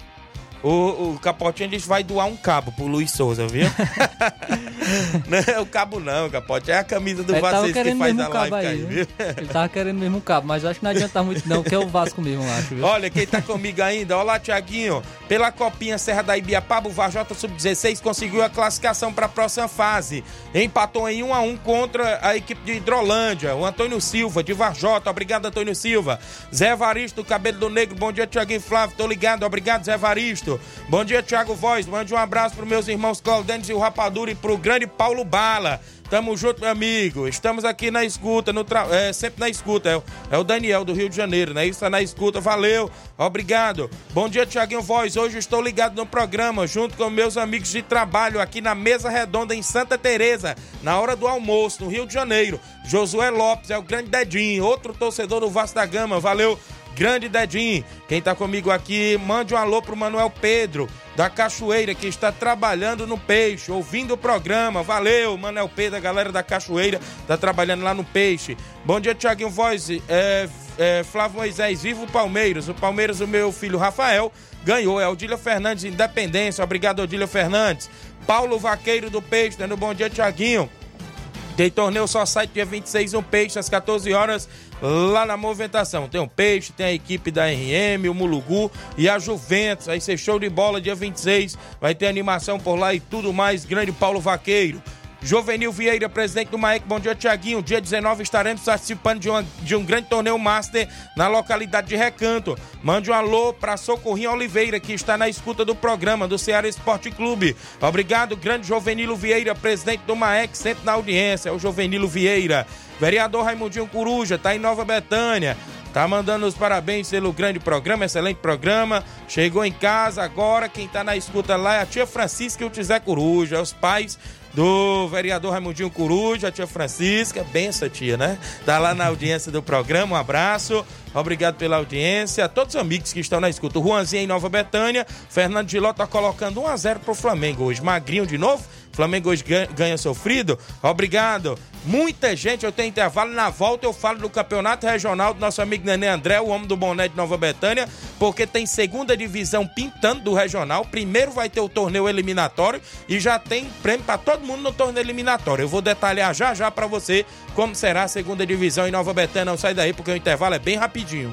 O, o Capotinho disse vai doar um cabo pro Luiz Souza, viu? não é o cabo não, Capote. É a camisa do Vasco que faz a live aí, cair, viu? Ele tava querendo mesmo um cabo, mas acho que não adianta muito não, que é o Vasco mesmo, acho, viu? Olha, quem tá comigo ainda, olá, Tiaguinho. Pela Copinha Serra da Ibiapaba, o Vajota Sub-16 conseguiu a classificação para a próxima fase. Empatou em 1 a 1 contra a equipe de Hidrolândia. O Antônio Silva, de Varjota. Obrigado, Antônio Silva. Zé Evaristo, Cabelo do Negro. Bom dia, Tiaguinho Flávio. Tô ligado. Obrigado, Zé Bom dia, Thiago Voz. Mande um abraço para meus irmãos Claudênis e o Rapadura e pro grande Paulo Bala. Tamo junto, meu amigo. Estamos aqui na escuta, no tra... é, sempre na escuta. É o, é o Daniel do Rio de Janeiro, né? Isso tá na escuta. Valeu, obrigado. Bom dia, Tiaguinho Voz. Hoje estou ligado no programa, junto com meus amigos de trabalho aqui na mesa redonda em Santa Teresa, na hora do almoço, no Rio de Janeiro. Josué Lopes é o grande Dedinho, outro torcedor do Vasco da Gama. Valeu, Grande Dedinho. Quem tá comigo aqui, mande um alô pro Manuel Pedro, da Cachoeira, que está trabalhando no Peixe, ouvindo o programa. Valeu, Manuel Pedro, a galera da Cachoeira, tá trabalhando lá no Peixe. Bom dia, Tiaguinho Voz. É, é, Flávio Moisés, viva o Palmeiras. O Palmeiras, o meu filho Rafael, ganhou. É Odília Fernandes, Independência. Obrigado, Odília Fernandes. Paulo Vaqueiro do Peixe, dando bom dia, Tiaguinho. Tem torneio só site dia 26 no Peixe, às 14 horas, lá na movimentação. Tem o Peixe, tem a equipe da RM, o Mulugu e a Juventus. Aí ser show de bola dia 26. Vai ter animação por lá e tudo mais. Grande Paulo Vaqueiro. Jovenil Vieira, presidente do Maek, bom dia, Tiaguinho. Dia 19 estaremos participando de, uma, de um grande torneio Master na localidade de Recanto. Mande um alô para Socorrinho Oliveira, que está na escuta do programa do Ceará Esporte Clube. Obrigado, grande Jovenilo Vieira, presidente do Maek, sempre na audiência. É o Jovenilo Vieira. Vereador Raimundinho Coruja, tá em Nova Betânia. Tá mandando os parabéns pelo grande programa, excelente programa. Chegou em casa agora, quem tá na escuta lá é a tia Francisca e o Tizé Coruja, os pais do vereador Raimundinho Coruja, a tia Francisca, benção tia, né? Tá lá na audiência do programa, um abraço, obrigado pela audiência, a todos os amigos que estão na escuta. O Juanzinho em Nova Betânia, Fernando Giló tá colocando 1 a 0 pro Flamengo hoje, magrinho de novo, Flamengo hoje ganha, sofrido, obrigado. Muita gente, eu tenho intervalo, na volta eu falo do campeonato regional do nosso amigo Nenê André, o homem do boné de Nova Betânia, porque tem segunda divisão pintando do regional, primeiro vai ter o torneio eliminatório e já tem prêmio para todo mundo no torneio eliminatório. Eu vou detalhar já já para você como será a segunda divisão em Nova Betânia, não sai daí porque o intervalo é bem rapidinho.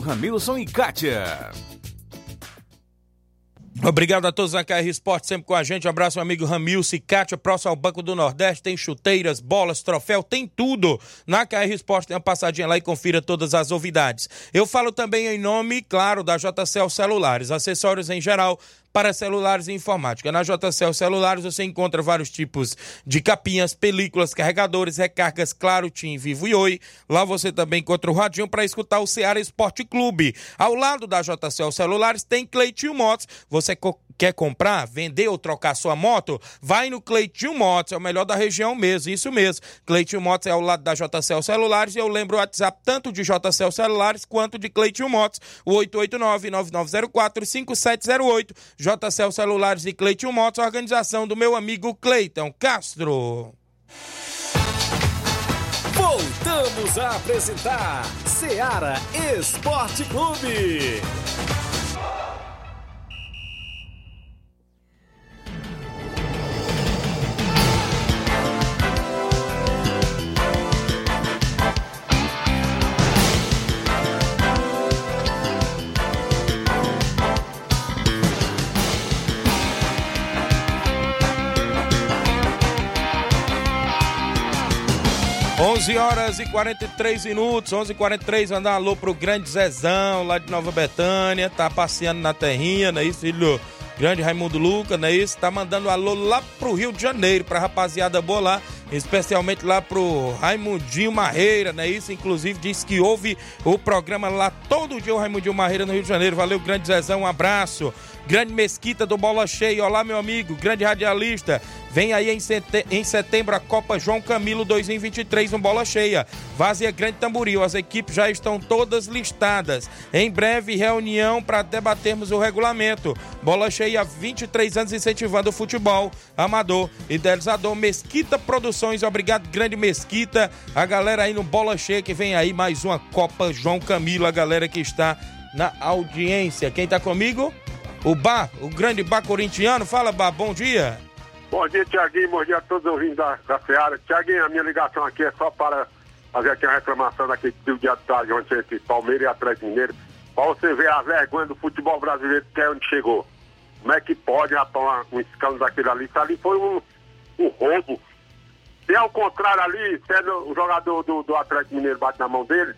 Ramilson e Kátia. Obrigado a todos da KR Esporte, sempre com a gente. Um abraço, meu amigo Ramil Cicatia, próximo ao Banco do Nordeste. Tem chuteiras, bolas, troféu, tem tudo. Na KR Esporte, tem uma passadinha lá e confira todas as novidades. Eu falo também em nome, claro, da JCL Celulares, acessórios em geral para celulares e informática. Na JCL Celulares você encontra vários tipos de capinhas, películas, carregadores, recargas, claro, Tim, Vivo e Oi. Lá você também encontra o radinho para escutar o Ceará Esporte Clube. Ao lado da JCL Celulares tem Cleitinho Motos. Você quer comprar, vender ou trocar sua moto? Vai no Cleitinho Motos, é o melhor da região mesmo, isso mesmo. Cleitinho Motos é ao lado da JCL Celulares e eu lembro o WhatsApp tanto de JCL Celulares quanto de Cleitinho Motos, o 889-9904-5708. JCL Celulares e Cleiton Motos, organização do meu amigo Cleiton Castro. Voltamos a apresentar Seara Esporte Clube. 11 horas e 43 minutos, 11 e 43 mandar um alô pro grande Zezão, lá de Nova Betânia, tá passeando na terrinha, não é isso, filho? Grande Raimundo Luca, não é isso? Tá mandando um alô lá pro Rio de Janeiro, pra rapaziada boa lá, especialmente lá pro Raimundinho Marreira, não é isso? Inclusive disse que ouve o programa lá todo dia o Raimundinho Marreira no Rio de Janeiro. Valeu, grande Zezão, um abraço. Grande Mesquita do Bola Cheia, olá meu amigo, grande radialista. Vem aí em, sete... em setembro a Copa João Camilo 2023 no Bola Cheia. Vazia Grande Tamboril, as equipes já estão todas listadas. Em breve, reunião para debatermos o regulamento. Bola Cheia, 23 anos incentivando o futebol amador. Idealizador Mesquita Produções, obrigado, grande Mesquita. A galera aí no Bola Cheia que vem aí mais uma Copa João Camilo, a galera que está na audiência. Quem está comigo? O Bar, o grande Bar corintiano. Fala, Bar, bom dia. Bom dia, Tiaguinho. Bom dia a todos os ouvintes da, da Seara. Tiaguinho, a minha ligação aqui é só para fazer aqui uma reclamação daquele tio de tarde entre Palmeiras e Atlético Mineiro. Para você ver a vergonha do futebol brasileiro que é onde chegou. Como é que pode, rapaz, um escândalo daquele ali? Isso ali foi um, um roubo. Se ao contrário ali, sendo o jogador do, do Atlético Mineiro bate na mão dele,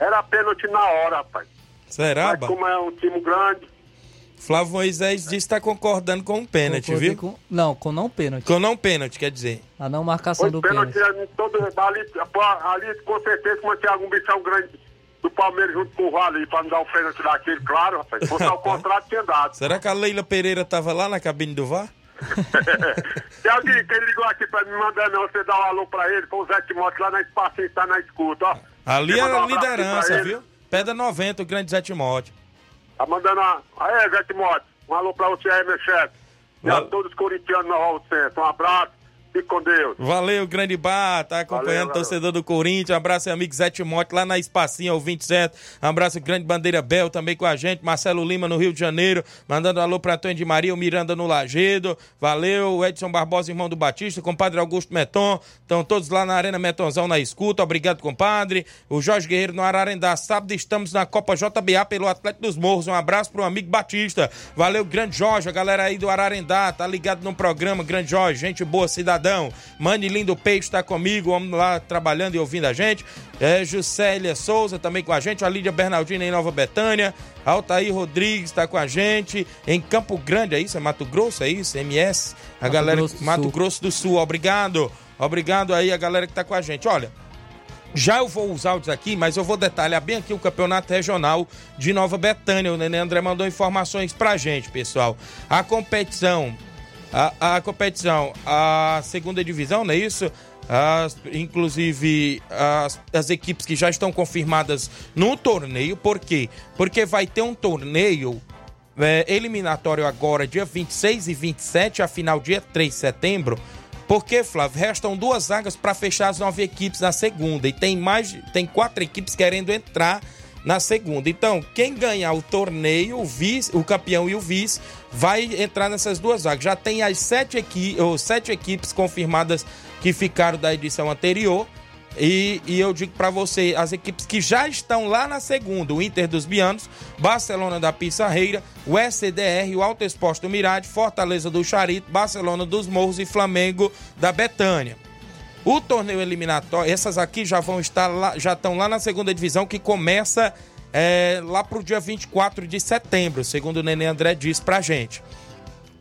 era pênalti na hora, rapaz. Será, Mas como é um time grande, Flávio Moisés disse que está concordando com o pênalti, Concordei viu? com- não, com não pênalti. Com não pênalti, quer dizer. A não marcação Foi do pênalti pênalti. ali, todo, ali, ali com certeza que tinha algum bichão grande do Palmeiras junto com o Vale para não dar o pênalti daquele, claro, rapaz. Se fosse ao contrário, tinha dado. Será que a Leila Pereira estava lá na cabine do VAR? Tem alguém que ligou aqui pra me mandar não, você dá um alô pra ele, foi o Zé Timóteo lá na espacinho, tá na escuta, ó. Ali era mandar a um liderança, viu? Pedra 90, o grande Zé Timóteo. Tá mandando uma... Aí, Zé Timóteo, um alô pra você aí, meu chefe. E a todos os corintianos na Raul Centro. Um abraço, fique com Deus. Valeu, grande bar, tá acompanhando Valeu, o torcedor do Corinthians. Um abraço, amigo Zé Timóteo, lá na Espacinha, ouvinte certo. Um abraço, grande Bandeira Bel, também com a gente. Marcelo Lima, no Rio de Janeiro. Mandando alô pra Antônio de Maria, o Miranda no Lagedo. Valeu, o Edson Barbosa, irmão do Batista, compadre Augusto Meton. Estão todos lá na Arena Metonzão na escuta. Obrigado, compadre. O Jorge Guerreiro no Ararendá. Sábado estamos na Copa JBA pelo Atlético dos Morros. Um abraço pro amigo Batista. Valeu, grande Jorge, a galera aí do Ararendá. Tá ligado no programa, grande Jorge. Gente boa, Mani Lindo Peixe tá comigo, vamos lá trabalhando e ouvindo a gente. É, Juscelia Souza também com a gente. A Lídia Bernardina em Nova Betânia. Altair Rodrigues tá com a gente. Em Campo Grande, é isso? É Mato Grosso, é isso? MS? A Mato galera. Grosso do Mato Sul. Grosso do Sul, obrigado. Obrigado aí a galera que tá com a gente. Olha, já eu vou usar áudios aqui, mas eu vou detalhar bem aqui o campeonato regional de Nova Betânia. O Nenê André mandou informações pra gente, pessoal. A competição, a, a competição, a segunda divisão, não é isso? as, inclusive as, as equipes que já estão confirmadas no torneio. Por quê? Porque vai ter um torneio é, eliminatório agora, dia 26 e 27, a final dia 3 de setembro. Porque, Flávio, restam duas vagas para fechar as nove equipes na segunda. E tem mais, tem quatro equipes querendo entrar na segunda. Então, quem ganhar o torneio, o, vice, o campeão e o vice, vai entrar nessas duas vagas. Já tem as sete, equi ou sete equipes confirmadas que ficaram da edição anterior. E, e eu digo para você, as equipes que já estão lá na segunda, o Inter dos Bianos, Barcelona da Pissarreira, o SDR, o Alto Exposto do Mirade, Fortaleza do Charito, Barcelona dos Morros e Flamengo da Betânia. O torneio eliminatório, essas aqui já vão estar lá, já estão lá na segunda divisão que começa é, lá pro dia 24 de setembro, segundo o Nenê André disse pra gente.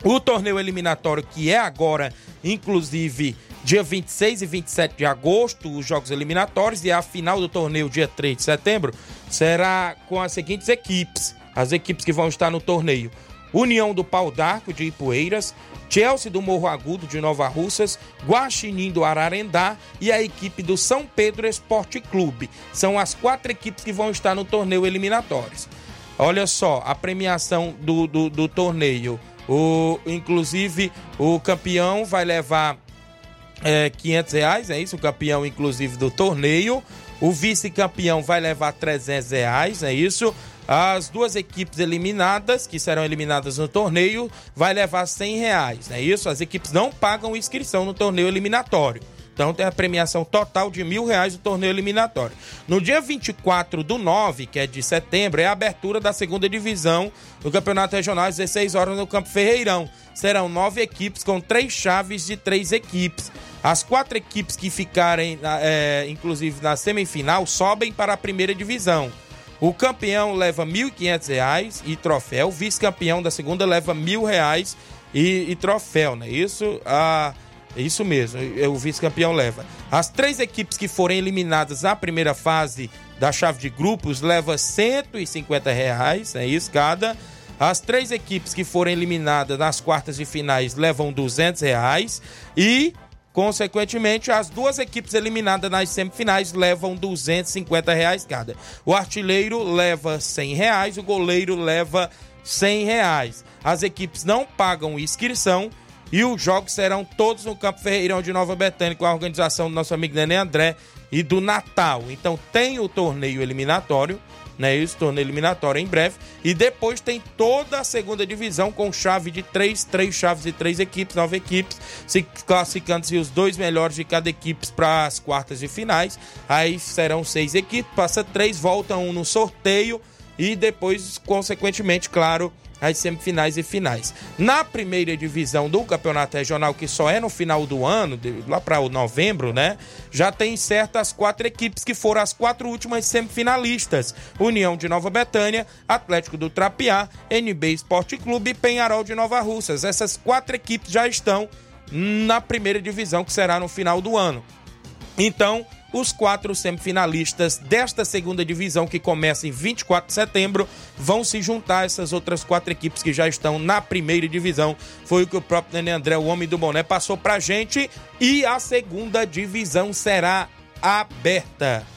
O torneio eliminatório que é agora, inclusive dia 26 e 27 de agosto, os jogos eliminatórios, e a final do torneio, dia 3 de setembro, será com as seguintes equipes: as equipes que vão estar no torneio. União do Pau d'Arco de Ipueiras, Chelsea do Morro Agudo de Nova Russas, Guaxinim do Ararendá e a equipe do São Pedro Esporte Clube. São as quatro equipes que vão estar no torneio eliminatórios. Olha só, a premiação do, do, do torneio. O, inclusive, o campeão vai levar é, 500 reais, é isso? O campeão, inclusive, do torneio. O vice-campeão vai levar 300 reais, é isso? As duas equipes eliminadas, que serão eliminadas no torneio, vai levar 100 reais, é isso? As equipes não pagam inscrição no torneio eliminatório. Então tem a premiação total de mil reais do torneio eliminatório. No dia 24 do 9, que é de setembro, é a abertura da segunda divisão do Campeonato Regional às 16 horas no Campo Ferreirão. Serão nove equipes com três chaves de três equipes. As quatro equipes que ficarem, é, inclusive, na semifinal, sobem para a primeira divisão. O campeão leva R$ 1.500 e troféu, o vice-campeão da segunda leva R$ 1.000 e, e troféu, né? Isso, a, isso mesmo, o vice-campeão leva. As três equipes que forem eliminadas na primeira fase da chave de grupos leva 150 reais, é isso, cada. As três equipes que forem eliminadas nas quartas de finais levam 200 reais e Consequentemente, as duas equipes eliminadas nas semifinais levam 250 reais cada. O artilheiro leva 100 reais, o goleiro leva 100 reais. As equipes não pagam inscrição e os jogos serão todos no Campo Ferreirão de Nova Betânia com a organização do nosso amigo Nenê André e do Natal. Então tem o torneio eliminatório né? Isso, torneio eliminatório em breve. E depois tem toda a segunda divisão com chave de três, três chaves de três equipes, nove equipes, se classificando-se os dois melhores de cada equipe para as quartas de finais. Aí serão seis equipes, passa três, volta um no sorteio e depois, consequentemente, claro, as semifinais e finais. Na primeira divisão do campeonato regional, que só é no final do ano, lá para o novembro, né? Já tem certas quatro equipes que foram as quatro últimas semifinalistas: União de Nova Betânia, Atlético do Trapiá, NB Esporte Clube e Penharol de Nova Russas. Essas quatro equipes já estão na primeira divisão, que será no final do ano. Então, os quatro semifinalistas desta segunda divisão, que começa em 24 de setembro, vão se juntar a essas outras quatro equipes que já estão na primeira divisão. Foi o que o próprio Nenê André, o homem do boné, passou pra gente. E a segunda divisão será aberta.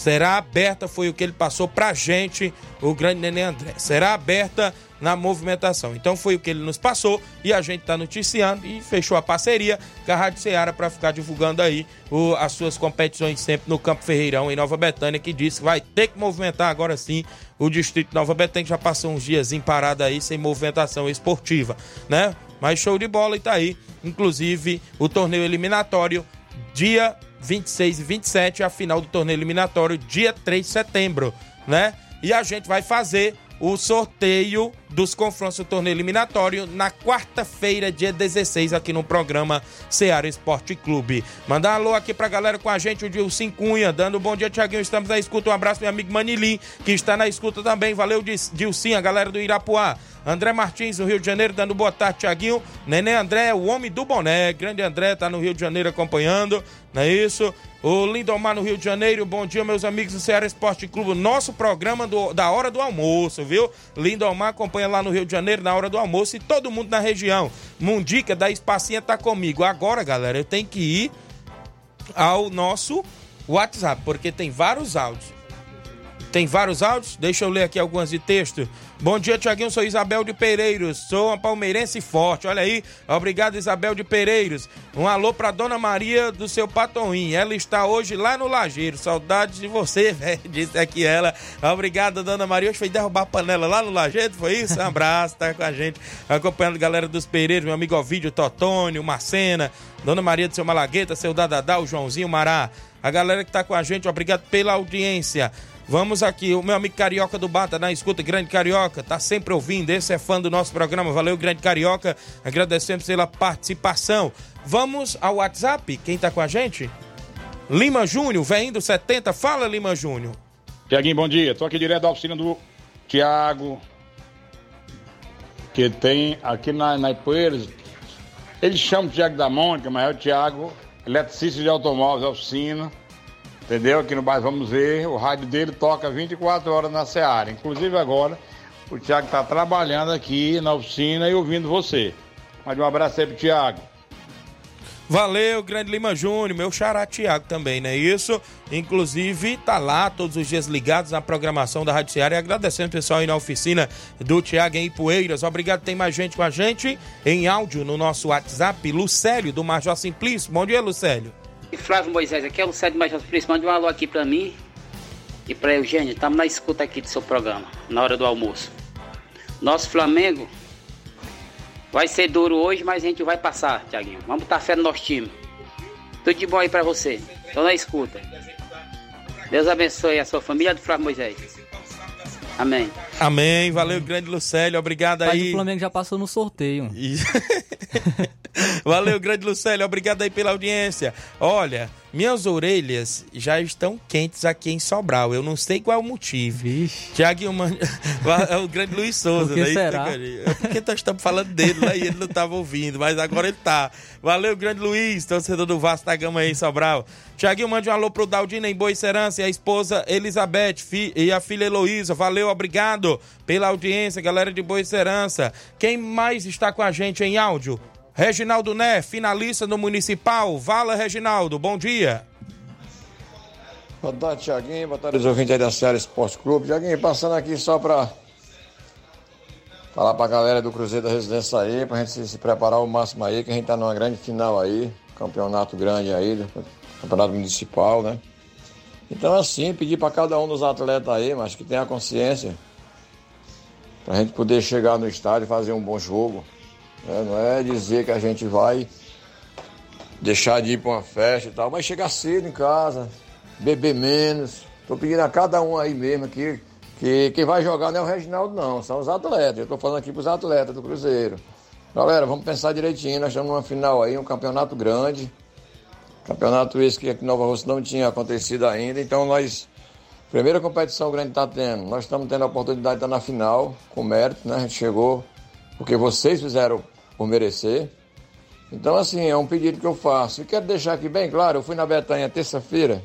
Será aberta, foi o que ele passou pra gente, o grande Nenê André. Será aberta na movimentação. Então foi o que ele nos passou e a gente está noticiando e fechou a parceria com a Rádio Ceará para ficar divulgando aí o, as suas competições sempre no Campo Ferreirão, em Nova Betânia, que disse que vai ter que movimentar agora sim o Distrito Nova Betânia, que já passou uns dias parado aí sem movimentação esportiva, né? Mas show de bola e tá aí, inclusive o torneio eliminatório, dia 26 e 27, a final do torneio eliminatório, dia 3 de setembro, né? E a gente vai fazer o sorteio dos confrontos do torneio eliminatório na quarta-feira, dia 16, aqui no programa Ceará Esporte Clube. Mandar um alô aqui pra galera com a gente, o Dilcim Cunha, dando um bom dia, Tiaguinho. Estamos na escuta. Um abraço, meu amigo Manilim, que está na escuta também. Valeu, Dilcim, a galera do Irapuá. André Martins, no Rio de Janeiro, dando boa tarde, Tiaguinho. Nenê André, o homem do boné. Grande André, tá no Rio de Janeiro acompanhando, não é isso? O Lindomar no Rio de Janeiro, bom dia, meus amigos do Ceará Esporte Clube. Nosso programa do, da hora do almoço, viu? Lindomar acompanha lá no Rio de Janeiro na hora do almoço e todo mundo na região. Mundica da Espacinha tá comigo. Agora, galera, eu tenho que ir ao nosso WhatsApp, porque tem vários áudios. Tem vários áudios? Deixa eu ler aqui algumas de texto. Bom dia, Tiaguinho. Sou Isabel de Pereiros. Sou uma palmeirense forte. Olha aí. Obrigado, Isabel de Pereiros. Um alô pra Dona Maria do seu Patoim. Ela está hoje lá no Lajeiro. Saudades de você, velho. Disse aqui ela. Obrigado, Dona Maria. Hoje foi derrubar a panela lá no Lajeiro, foi isso? Um abraço, tá com a gente. Acompanhando a galera dos Pereiros, meu amigo Ovídio Totônio, Marcena, Dona Maria do seu Malagueta, seu Dadadá, o Joãozinho Mará. A galera que tá com a gente, obrigado pela audiência. Vamos aqui, o meu amigo Carioca do Bata na escuta, Grande Carioca, tá sempre ouvindo, esse é fã do nosso programa. Valeu, Grande Carioca, agradecemos pela participação. Vamos ao WhatsApp, quem tá com a gente? Lima Júnior, vem do 70, fala Lima Júnior. Tiaguinho, bom dia. Tô aqui direto da oficina do Tiago, que tem aqui na, na Ipueiras. Ele chama o Tiago da Mônica, mas é o Tiago, eletricista de automóveis, oficina. Entendeu? Aqui no bairro Vamos Ver, o rádio dele toca 24 horas na Seara. Inclusive agora, o Tiago está trabalhando aqui na oficina e ouvindo você. Mas um abraço aí pro Tiago. Valeu, Grande Lima Júnior, meu xará Tiago também, não é isso? Inclusive, tá lá todos os dias ligados na programação da Rádio Ceará e agradecendo o pessoal aí na oficina do Tiago em Poeiras. Obrigado, tem mais gente com a gente em áudio no nosso WhatsApp. Lucélio, do Major Simplício. Bom dia, Lucélio. Flávio Moisés, aqui é o Sérgio Major Simplício. Mande um alô aqui pra mim e pra Eugênio. Estamos na escuta aqui do seu programa, na hora do almoço. Nosso Flamengo vai ser duro hoje, mas a gente vai passar, Tiaguinho. Vamos botar fé no nosso time. Tudo de bom aí pra você. Tô na escuta. Deus abençoe a sua família do Flávio Moisés. Amém. Amém. Valeu, grande Lucélio. Obrigado Mas aí. o Flamengo já passou no sorteio. Valeu, grande Lucélio. Obrigado aí pela audiência. Olha, minhas orelhas já estão quentes aqui em Sobral. Eu não sei qual é o motivo. Tiaguinho, man... é o grande Luiz Souza. Por que né? será? É porque nós estamos falando dele lá e ele não estava ouvindo, mas agora ele tá. Valeu, grande Luiz, torcedor do Vasco da Gama aí em Sobral. Tiaguinho, mande um alô pro Daldino em Boa Serança e a esposa Elizabeth fi- e a filha Heloísa. Valeu, obrigado pela audiência, galera de Boa Serança. Quem mais está com a gente em áudio? Reginaldo Né, finalista no Municipal. Vala, Reginaldo, bom dia. Boa tarde, Tiaguinho. Boa tarde, os ouvintes aí da Ceará Esporte Clube. Tiaguinho, passando aqui só para falar pra galera do Cruzeiro da Residência aí, pra gente se, preparar o máximo aí, que a gente tá numa grande final aí, campeonato grande aí, campeonato municipal, né? Então, assim, pedir para cada um dos atletas aí, mas que tenha consciência, pra gente poder chegar no estádio e fazer um bom jogo. Né? Não é dizer que a gente vai deixar de ir para uma festa e tal, mas chegar cedo em casa, beber menos. Tô pedindo a cada um aí mesmo aqui que quem vai jogar não é o Reginaldo, não, são os atletas. Eu tô falando aqui pros atletas do Cruzeiro. Galera, vamos pensar direitinho, nós estamos numa final aí, um campeonato grande. Campeonato esse que aqui em Nova Rússia não tinha acontecido ainda, então nós. Primeira competição grande está tendo. Nós estamos tendo a oportunidade de estar na final, com mérito, né? A gente chegou porque vocês fizeram por merecer. Então, assim, é um pedido que eu faço. E quero deixar aqui bem claro, eu fui na Betanha terça-feira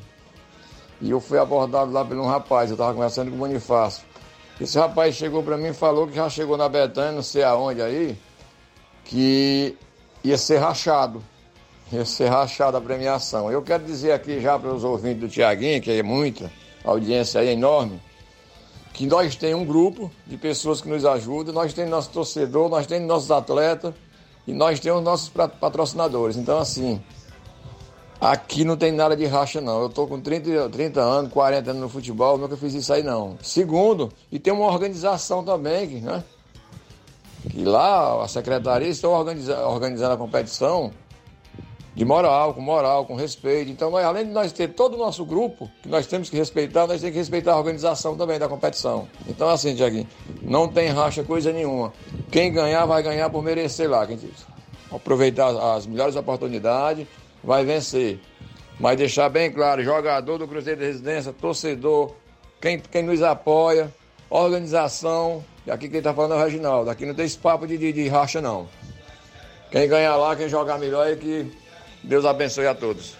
e eu fui abordado lá por um rapaz, eu estava conversando com o Bonifácio. Esse rapaz chegou para mim e falou que já chegou na Betanha, não sei aonde aí, que ia ser rachado. Ia ser rachado a premiação. Eu quero dizer aqui já para os ouvintes do Tiaguinho, que é muita, a audiência aí é enorme, que nós temos um grupo de pessoas que nos ajudam, nós temos nosso torcedor, nós temos nossos atletas e nós temos nossos patrocinadores. Então, assim, aqui não tem nada de racha, não. Eu estou com 30, 30 anos, 40 anos no futebol, nunca fiz isso aí, não. Segundo, e tem uma organização também, né? Que lá a secretaria está organiza- organizando a competição de moral, com moral, com respeito. Então, nós, além de nós ter todo o nosso grupo, que nós temos que respeitar, nós temos que respeitar a organização também da competição. Então, assim, Tiaguinho, não tem racha coisa nenhuma. Quem ganhar, vai ganhar por merecer lá. Quem aproveitar as- as melhores oportunidades, vai vencer. Mas deixar bem claro, jogador do Cruzeiro de Residência, torcedor, quem, quem nos apoia, organização, e aqui quem está falando é o Reginaldo. Aqui não tem esse papo de, de, de racha, não. Quem ganhar lá, quem jogar melhor é que Deus abençoe a todos.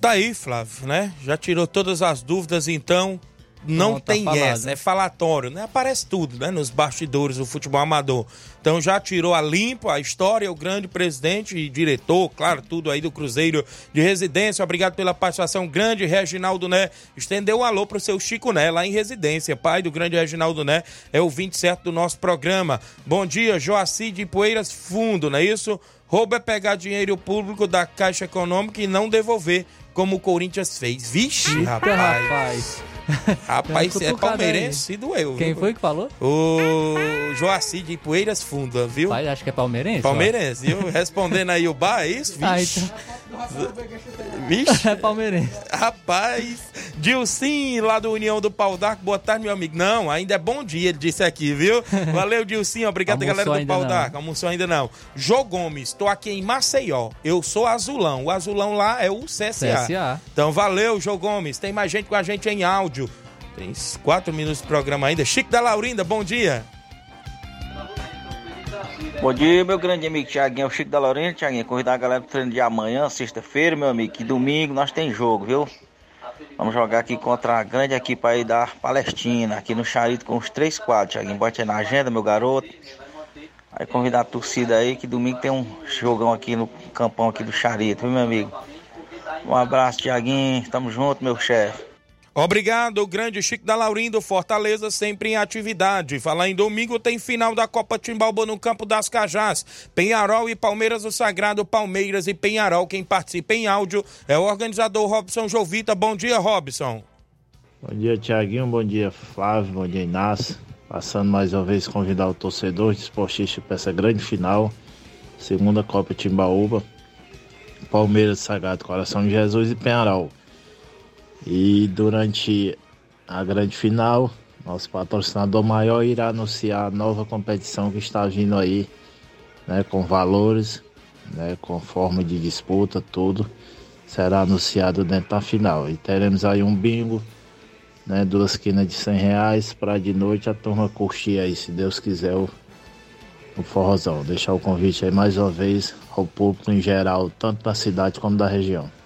Tá aí, Flávio, né? Já tirou todas as dúvidas, então. não Pronto, tá tem essa, é falatório, né? Aparece tudo, né? Nos bastidores do futebol amador. Então já tirou a limpo a história, o grande presidente e diretor, claro, tudo aí do Cruzeiro de Residência. Obrigado pela participação, grande Reginaldo Né. Estendeu um alô pro seu Chico Né, lá em Residência. Pai do grande Reginaldo Né, é o 27 do nosso programa. Bom dia, Joaci de Poeiras Fundo, não é isso? Roubo é pegar dinheiro público da Caixa Econômica e não devolver, como o Corinthians fez. Vixe, Eita, rapaz. rapaz. Rapaz, é palmeirense, doeu. Quem viu? foi que falou? O Joaci de Poeiras Funda, viu? Pai, acho que é palmeirense. Palmeirense, viu? Respondendo aí o bar, é isso? Ah, Vixe. então. Vixe. É palmeirense. Rapaz, Dilcim, lá do União do Pau d'Arco, boa tarde, meu amigo. Não, ainda é bom dia, ele disse aqui, viu? Valeu, Dilcim, obrigado, Almoçou galera do Pau d'Arco. Almoçou ainda não. Jô Gomes, tô aqui em Maceió. Eu sou azulão. O azulão lá é o CSA. CSA. Então, valeu, Jô Gomes. Tem mais gente com a gente em áudio. Tem quatro minutos de programa ainda. Chico da Laurinda, bom dia. Bom dia, meu grande amigo Tiaguinho, o Chico da Lorena, Tiaguinho, convidar a galera pro treino de amanhã, sexta-feira, meu amigo, que domingo nós tem jogo, viu? Vamos jogar aqui contra a grande equipe aí da Palestina, aqui no Charito com os três quadros, Tiaguinho, bote aí na agenda, meu garoto. Aí convidar a torcida aí, que domingo tem um jogão aqui no campão aqui do Charito, viu, meu amigo? Um abraço, Tiaguinho, tamo junto, meu chefe. Obrigado, grande Chico da Laurindo, Fortaleza sempre em atividade. Falar em domingo tem final da Copa Timbalba no Campo das Cajás. Penharol e Palmeiras do Sagrado, Palmeiras e Penharol. Quem participa em áudio é o organizador Robson Jovita. Bom dia, Robson. Bom dia, Tiaguinho. Bom dia, Flávio. Bom dia, Inácio. Passando mais uma vez convidar o torcedor desportista para essa grande final. Segunda Copa Timbaúba. Palmeiras Sagrado Coração de Jesus e Penharol. E durante a grande final, nosso patrocinador maior irá anunciar a nova competição que está vindo aí, né, com valores, né, com forma de disputa, tudo será anunciado dentro da final. E teremos aí um bingo, né, duas quinas de 100 reais para de noite a turma curtir aí, se Deus quiser, o, o forrozão. Deixar o convite aí mais uma vez ao público em geral, tanto da cidade como da região.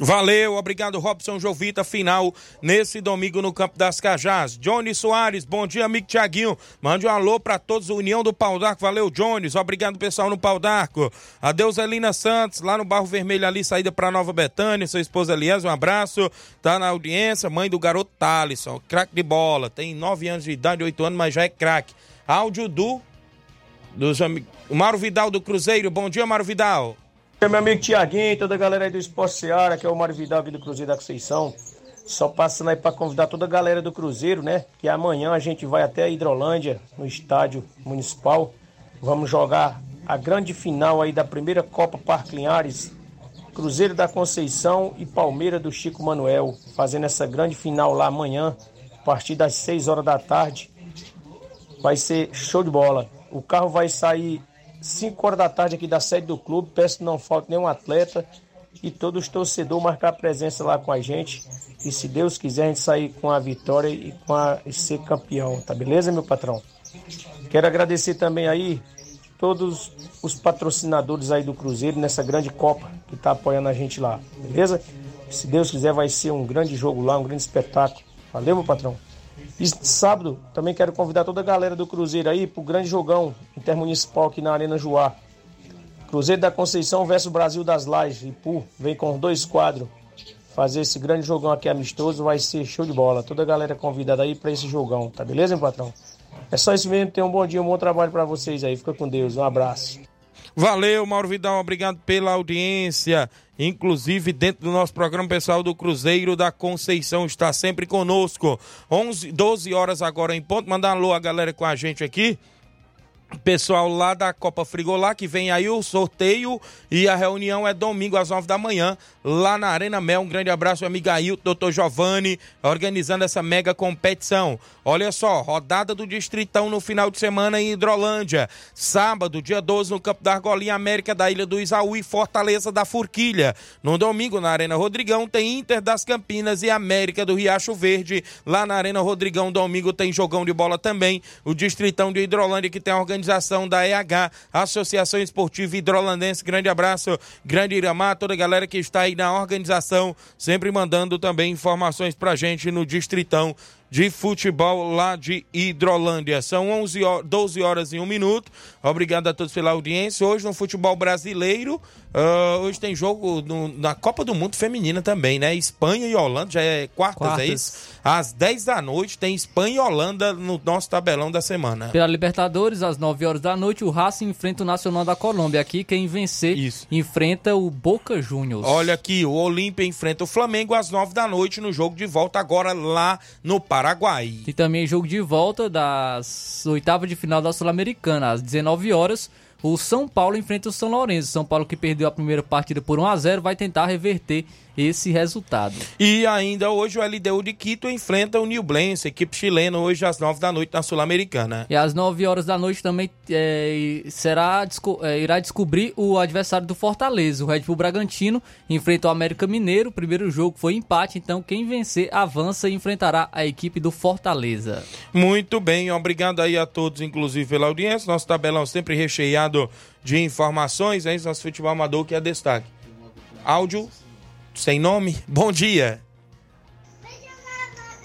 Valeu, obrigado Robson Jovita, final nesse domingo no Campo das Cajás. Johnny Soares, bom dia amigo Tiaguinho, mande um alô para todos União do Pau d'Arco, valeu Jones, obrigado pessoal no Pau d'Arco. Adeus Elina Santos, lá no Barro Vermelho ali, saída para Nova Betânia, sua esposa Elias, um abraço, tá na audiência, mãe do garoto Thalisson, craque de bola, tem nove anos de idade, oito anos, mas já é craque. Áudio do, dos amigos, Mauro Vidal do Cruzeiro, bom dia Mauro Vidal. Meu amigo Tiaguinho, toda a galera aí do Esporte Seara, que é o Mário Vidal aqui do Cruzeiro da Conceição. Só passando aí para convidar toda a galera do Cruzeiro, né? Que amanhã a gente vai até a Hidrolândia, no estádio municipal. Vamos jogar a grande final aí da primeira Copa Parque Linhares. Cruzeiro da Conceição e Palmeiras do Chico Manuel. Fazendo essa grande final lá amanhã, a partir das 6 horas da tarde. Vai ser show de bola. O carro vai sair 5 horas da tarde aqui da sede do clube. Peço que não falte nenhum atleta e todos os torcedores marcar presença lá com a gente. E se Deus quiser, a gente sair com a vitória e, com a, e ser campeão. Tá beleza, meu patrão? Quero agradecer também aí todos os patrocinadores aí do Cruzeiro nessa grande Copa que tá apoiando a gente lá. Beleza? Se Deus quiser, vai ser um grande jogo lá, um grande espetáculo. Valeu, meu patrão? E sábado também quero convidar toda a galera do Cruzeiro aí pro grande jogão intermunicipal aqui na Arena Joá. Cruzeiro da Conceição versus Brasil das Lajes. Ipu vem com dois quadros. Fazer esse grande jogão aqui amistoso vai ser show de bola. Toda a galera convidada aí para esse jogão, tá beleza, meu patrão? É só isso mesmo. Tenham um bom dia, um bom trabalho para vocês aí. Fica com Deus. Um abraço. Valeu, Mauro Vidal, obrigado pela audiência. Inclusive, dentro do nosso programa pessoal do Cruzeiro da Conceição está sempre conosco. 11, 12 horas agora em ponto. Mandar alô a galera com a gente aqui. Pessoal lá da Copa Frigolá, que vem aí o sorteio e a reunião é domingo às 9 da manhã, lá na Arena Mel. Um grande abraço, amigo Ailton, doutor Giovanni, organizando essa mega competição. Olha só, rodada do Distritão no final de semana em Hidrolândia. Sábado, dia 12, no Campo da Argolinha América da Ilha do Isaú e Fortaleza da Forquilha. No domingo, na Arena Rodrigão, tem Inter das Campinas e América do Riacho Verde. Lá na Arena Rodrigão, domingo, tem jogão de bola também. O Distritão de Hidrolândia, que tem a organização organização da EH, Associação Esportiva Hidrolandense. Grande abraço, grande Iramar, toda a galera que está aí na organização, sempre mandando também informações pra gente no Distritão de futebol lá de Hidrolândia. São 11 horas, 12 horas e 1 minuto. Obrigado a todos pela audiência. Hoje no futebol brasileiro, uh, hoje tem jogo no, na Copa do Mundo Feminina também, né? Espanha e Holanda, já é quartas, Quartas. é isso? Às 10 da noite tem Espanha e Holanda no nosso tabelão da semana. Pela Libertadores, às 9 horas da noite, o Racing enfrenta o Nacional da Colômbia. Aqui, quem vencer enfrenta o Boca Juniors. Olha aqui, o Olímpia enfrenta o Flamengo às 9 da noite no jogo de volta agora lá no Paraguai. E também jogo de volta das oitavas de final da Sul-Americana, às 19 horas. O São Paulo enfrenta o São Lourenço. São Paulo que perdeu a primeira partida por 1 a 0 vai tentar reverter esse resultado. E ainda hoje o LDU de Quito enfrenta o Newblense, equipe chilena, hoje às 9 da noite na Sul-Americana. E às 9 horas da noite também é, será, é, irá descobrir o adversário do Fortaleza. O Red Bull Bragantino enfrenta o América Mineiro. O primeiro jogo foi empate, então quem vencer avança e enfrentará a equipe do Fortaleza. Muito bem, obrigado aí a todos, inclusive pela audiência. Nosso tabelão sempre recheado de informações, é isso, nosso futebol amador que é destaque. Áudio sem nome, bom dia.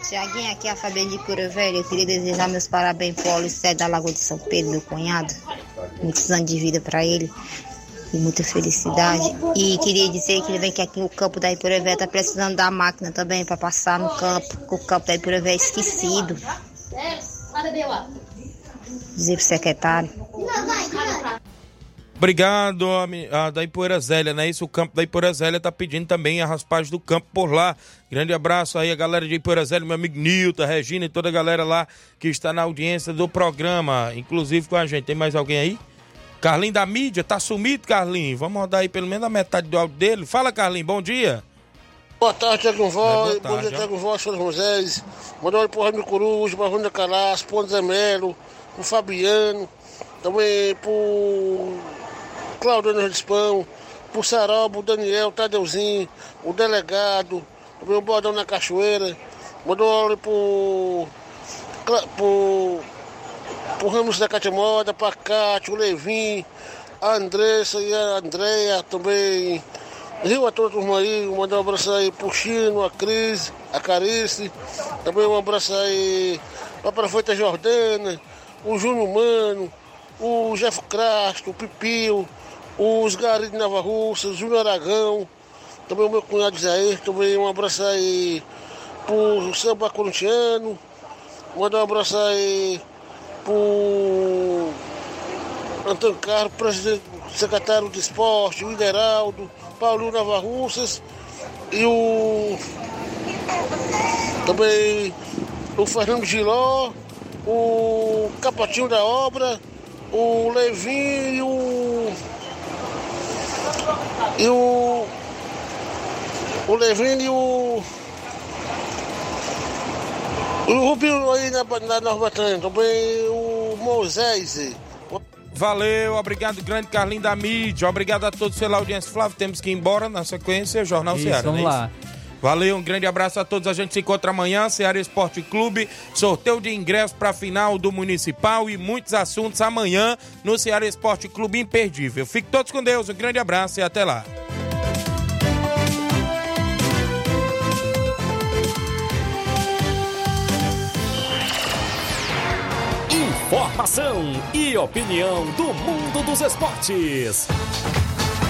Tiaguinho, aqui é a Fabiana de Cura Velha. Eu queria desejar meus parabéns pro Paulicé da Lagoa de São Pedro, meu cunhado. Muitos anos de vida pra ele e muita felicidade. E queria dizer que ele vem que aqui o campo da Ipura Velha tá precisando da máquina também pra passar no campo, que o campo da Ipura Velha é esquecido. Dizer pro secretário. Obrigado, a, a da Ipoeira Zélia, né? Isso, o campo da Ipoeira Zélia tá pedindo também a raspagem do campo por lá. Grande abraço aí a galera de Ipoeira Zélia, meu amigo Nilton, Regina e toda a galera lá que está na audiência do programa, inclusive com a gente. Tem mais alguém aí? Carlinho da mídia, tá sumido, Carlinho? Vamos rodar aí pelo menos a metade do áudio dele. Fala, Carlinho, bom dia. Boa tarde, Tiago É, Voz. boa Bom dia. Tiago Voz, Sr. Moisés. Mandar um pro Raimundo Coruja, Runda Calaço, pro André Melo, pro Fabiano, também pro Claudio Rispão, pro Sarobo, o Daniel, o Tadeuzinho, o delegado, o Bordão na Cachoeira. Mandou oi pro, pro, pro Ramos da Catemoda, pra Cátia, o Levin, a Andressa e a Andréia também. Rio a toda a turma aí, mandar um abraço aí pro Chino, a Cris, a Carice, também um abraço aí pra prefeita Jordana, o Júnior Mano, o Jeff Crasto, o Pipio, os Gari de Nova o Júnior Aragão, também o meu cunhado Zé, também um abraço aí pro Samba Corintiano, mandar um abraço aí pro Antônio Carlos, presidente, secretário de esporte, o Ideraldo, Paulinho Russas e o também o Fernando Giló, o Capotinho da Obra, o Levin e o. E o. O Levin e o. O Rubinho aí na, na Nova Betânia, também o Moisés. Valeu, obrigado, grande Carlinho da mídia. Obrigado a todos pela audiência. Flávio, temos que ir embora na sequência, Jornal Isso, Ceará. vamos é lá. Valeu, um grande abraço a todos. A gente se encontra amanhã, Ceará Esporte Clube, sorteio de ingresso para a final do Municipal e muitos assuntos amanhã no Ceará Esporte Clube imperdível. Fiquem todos com Deus, um grande abraço e até lá. Informação e opinião do mundo dos esportes.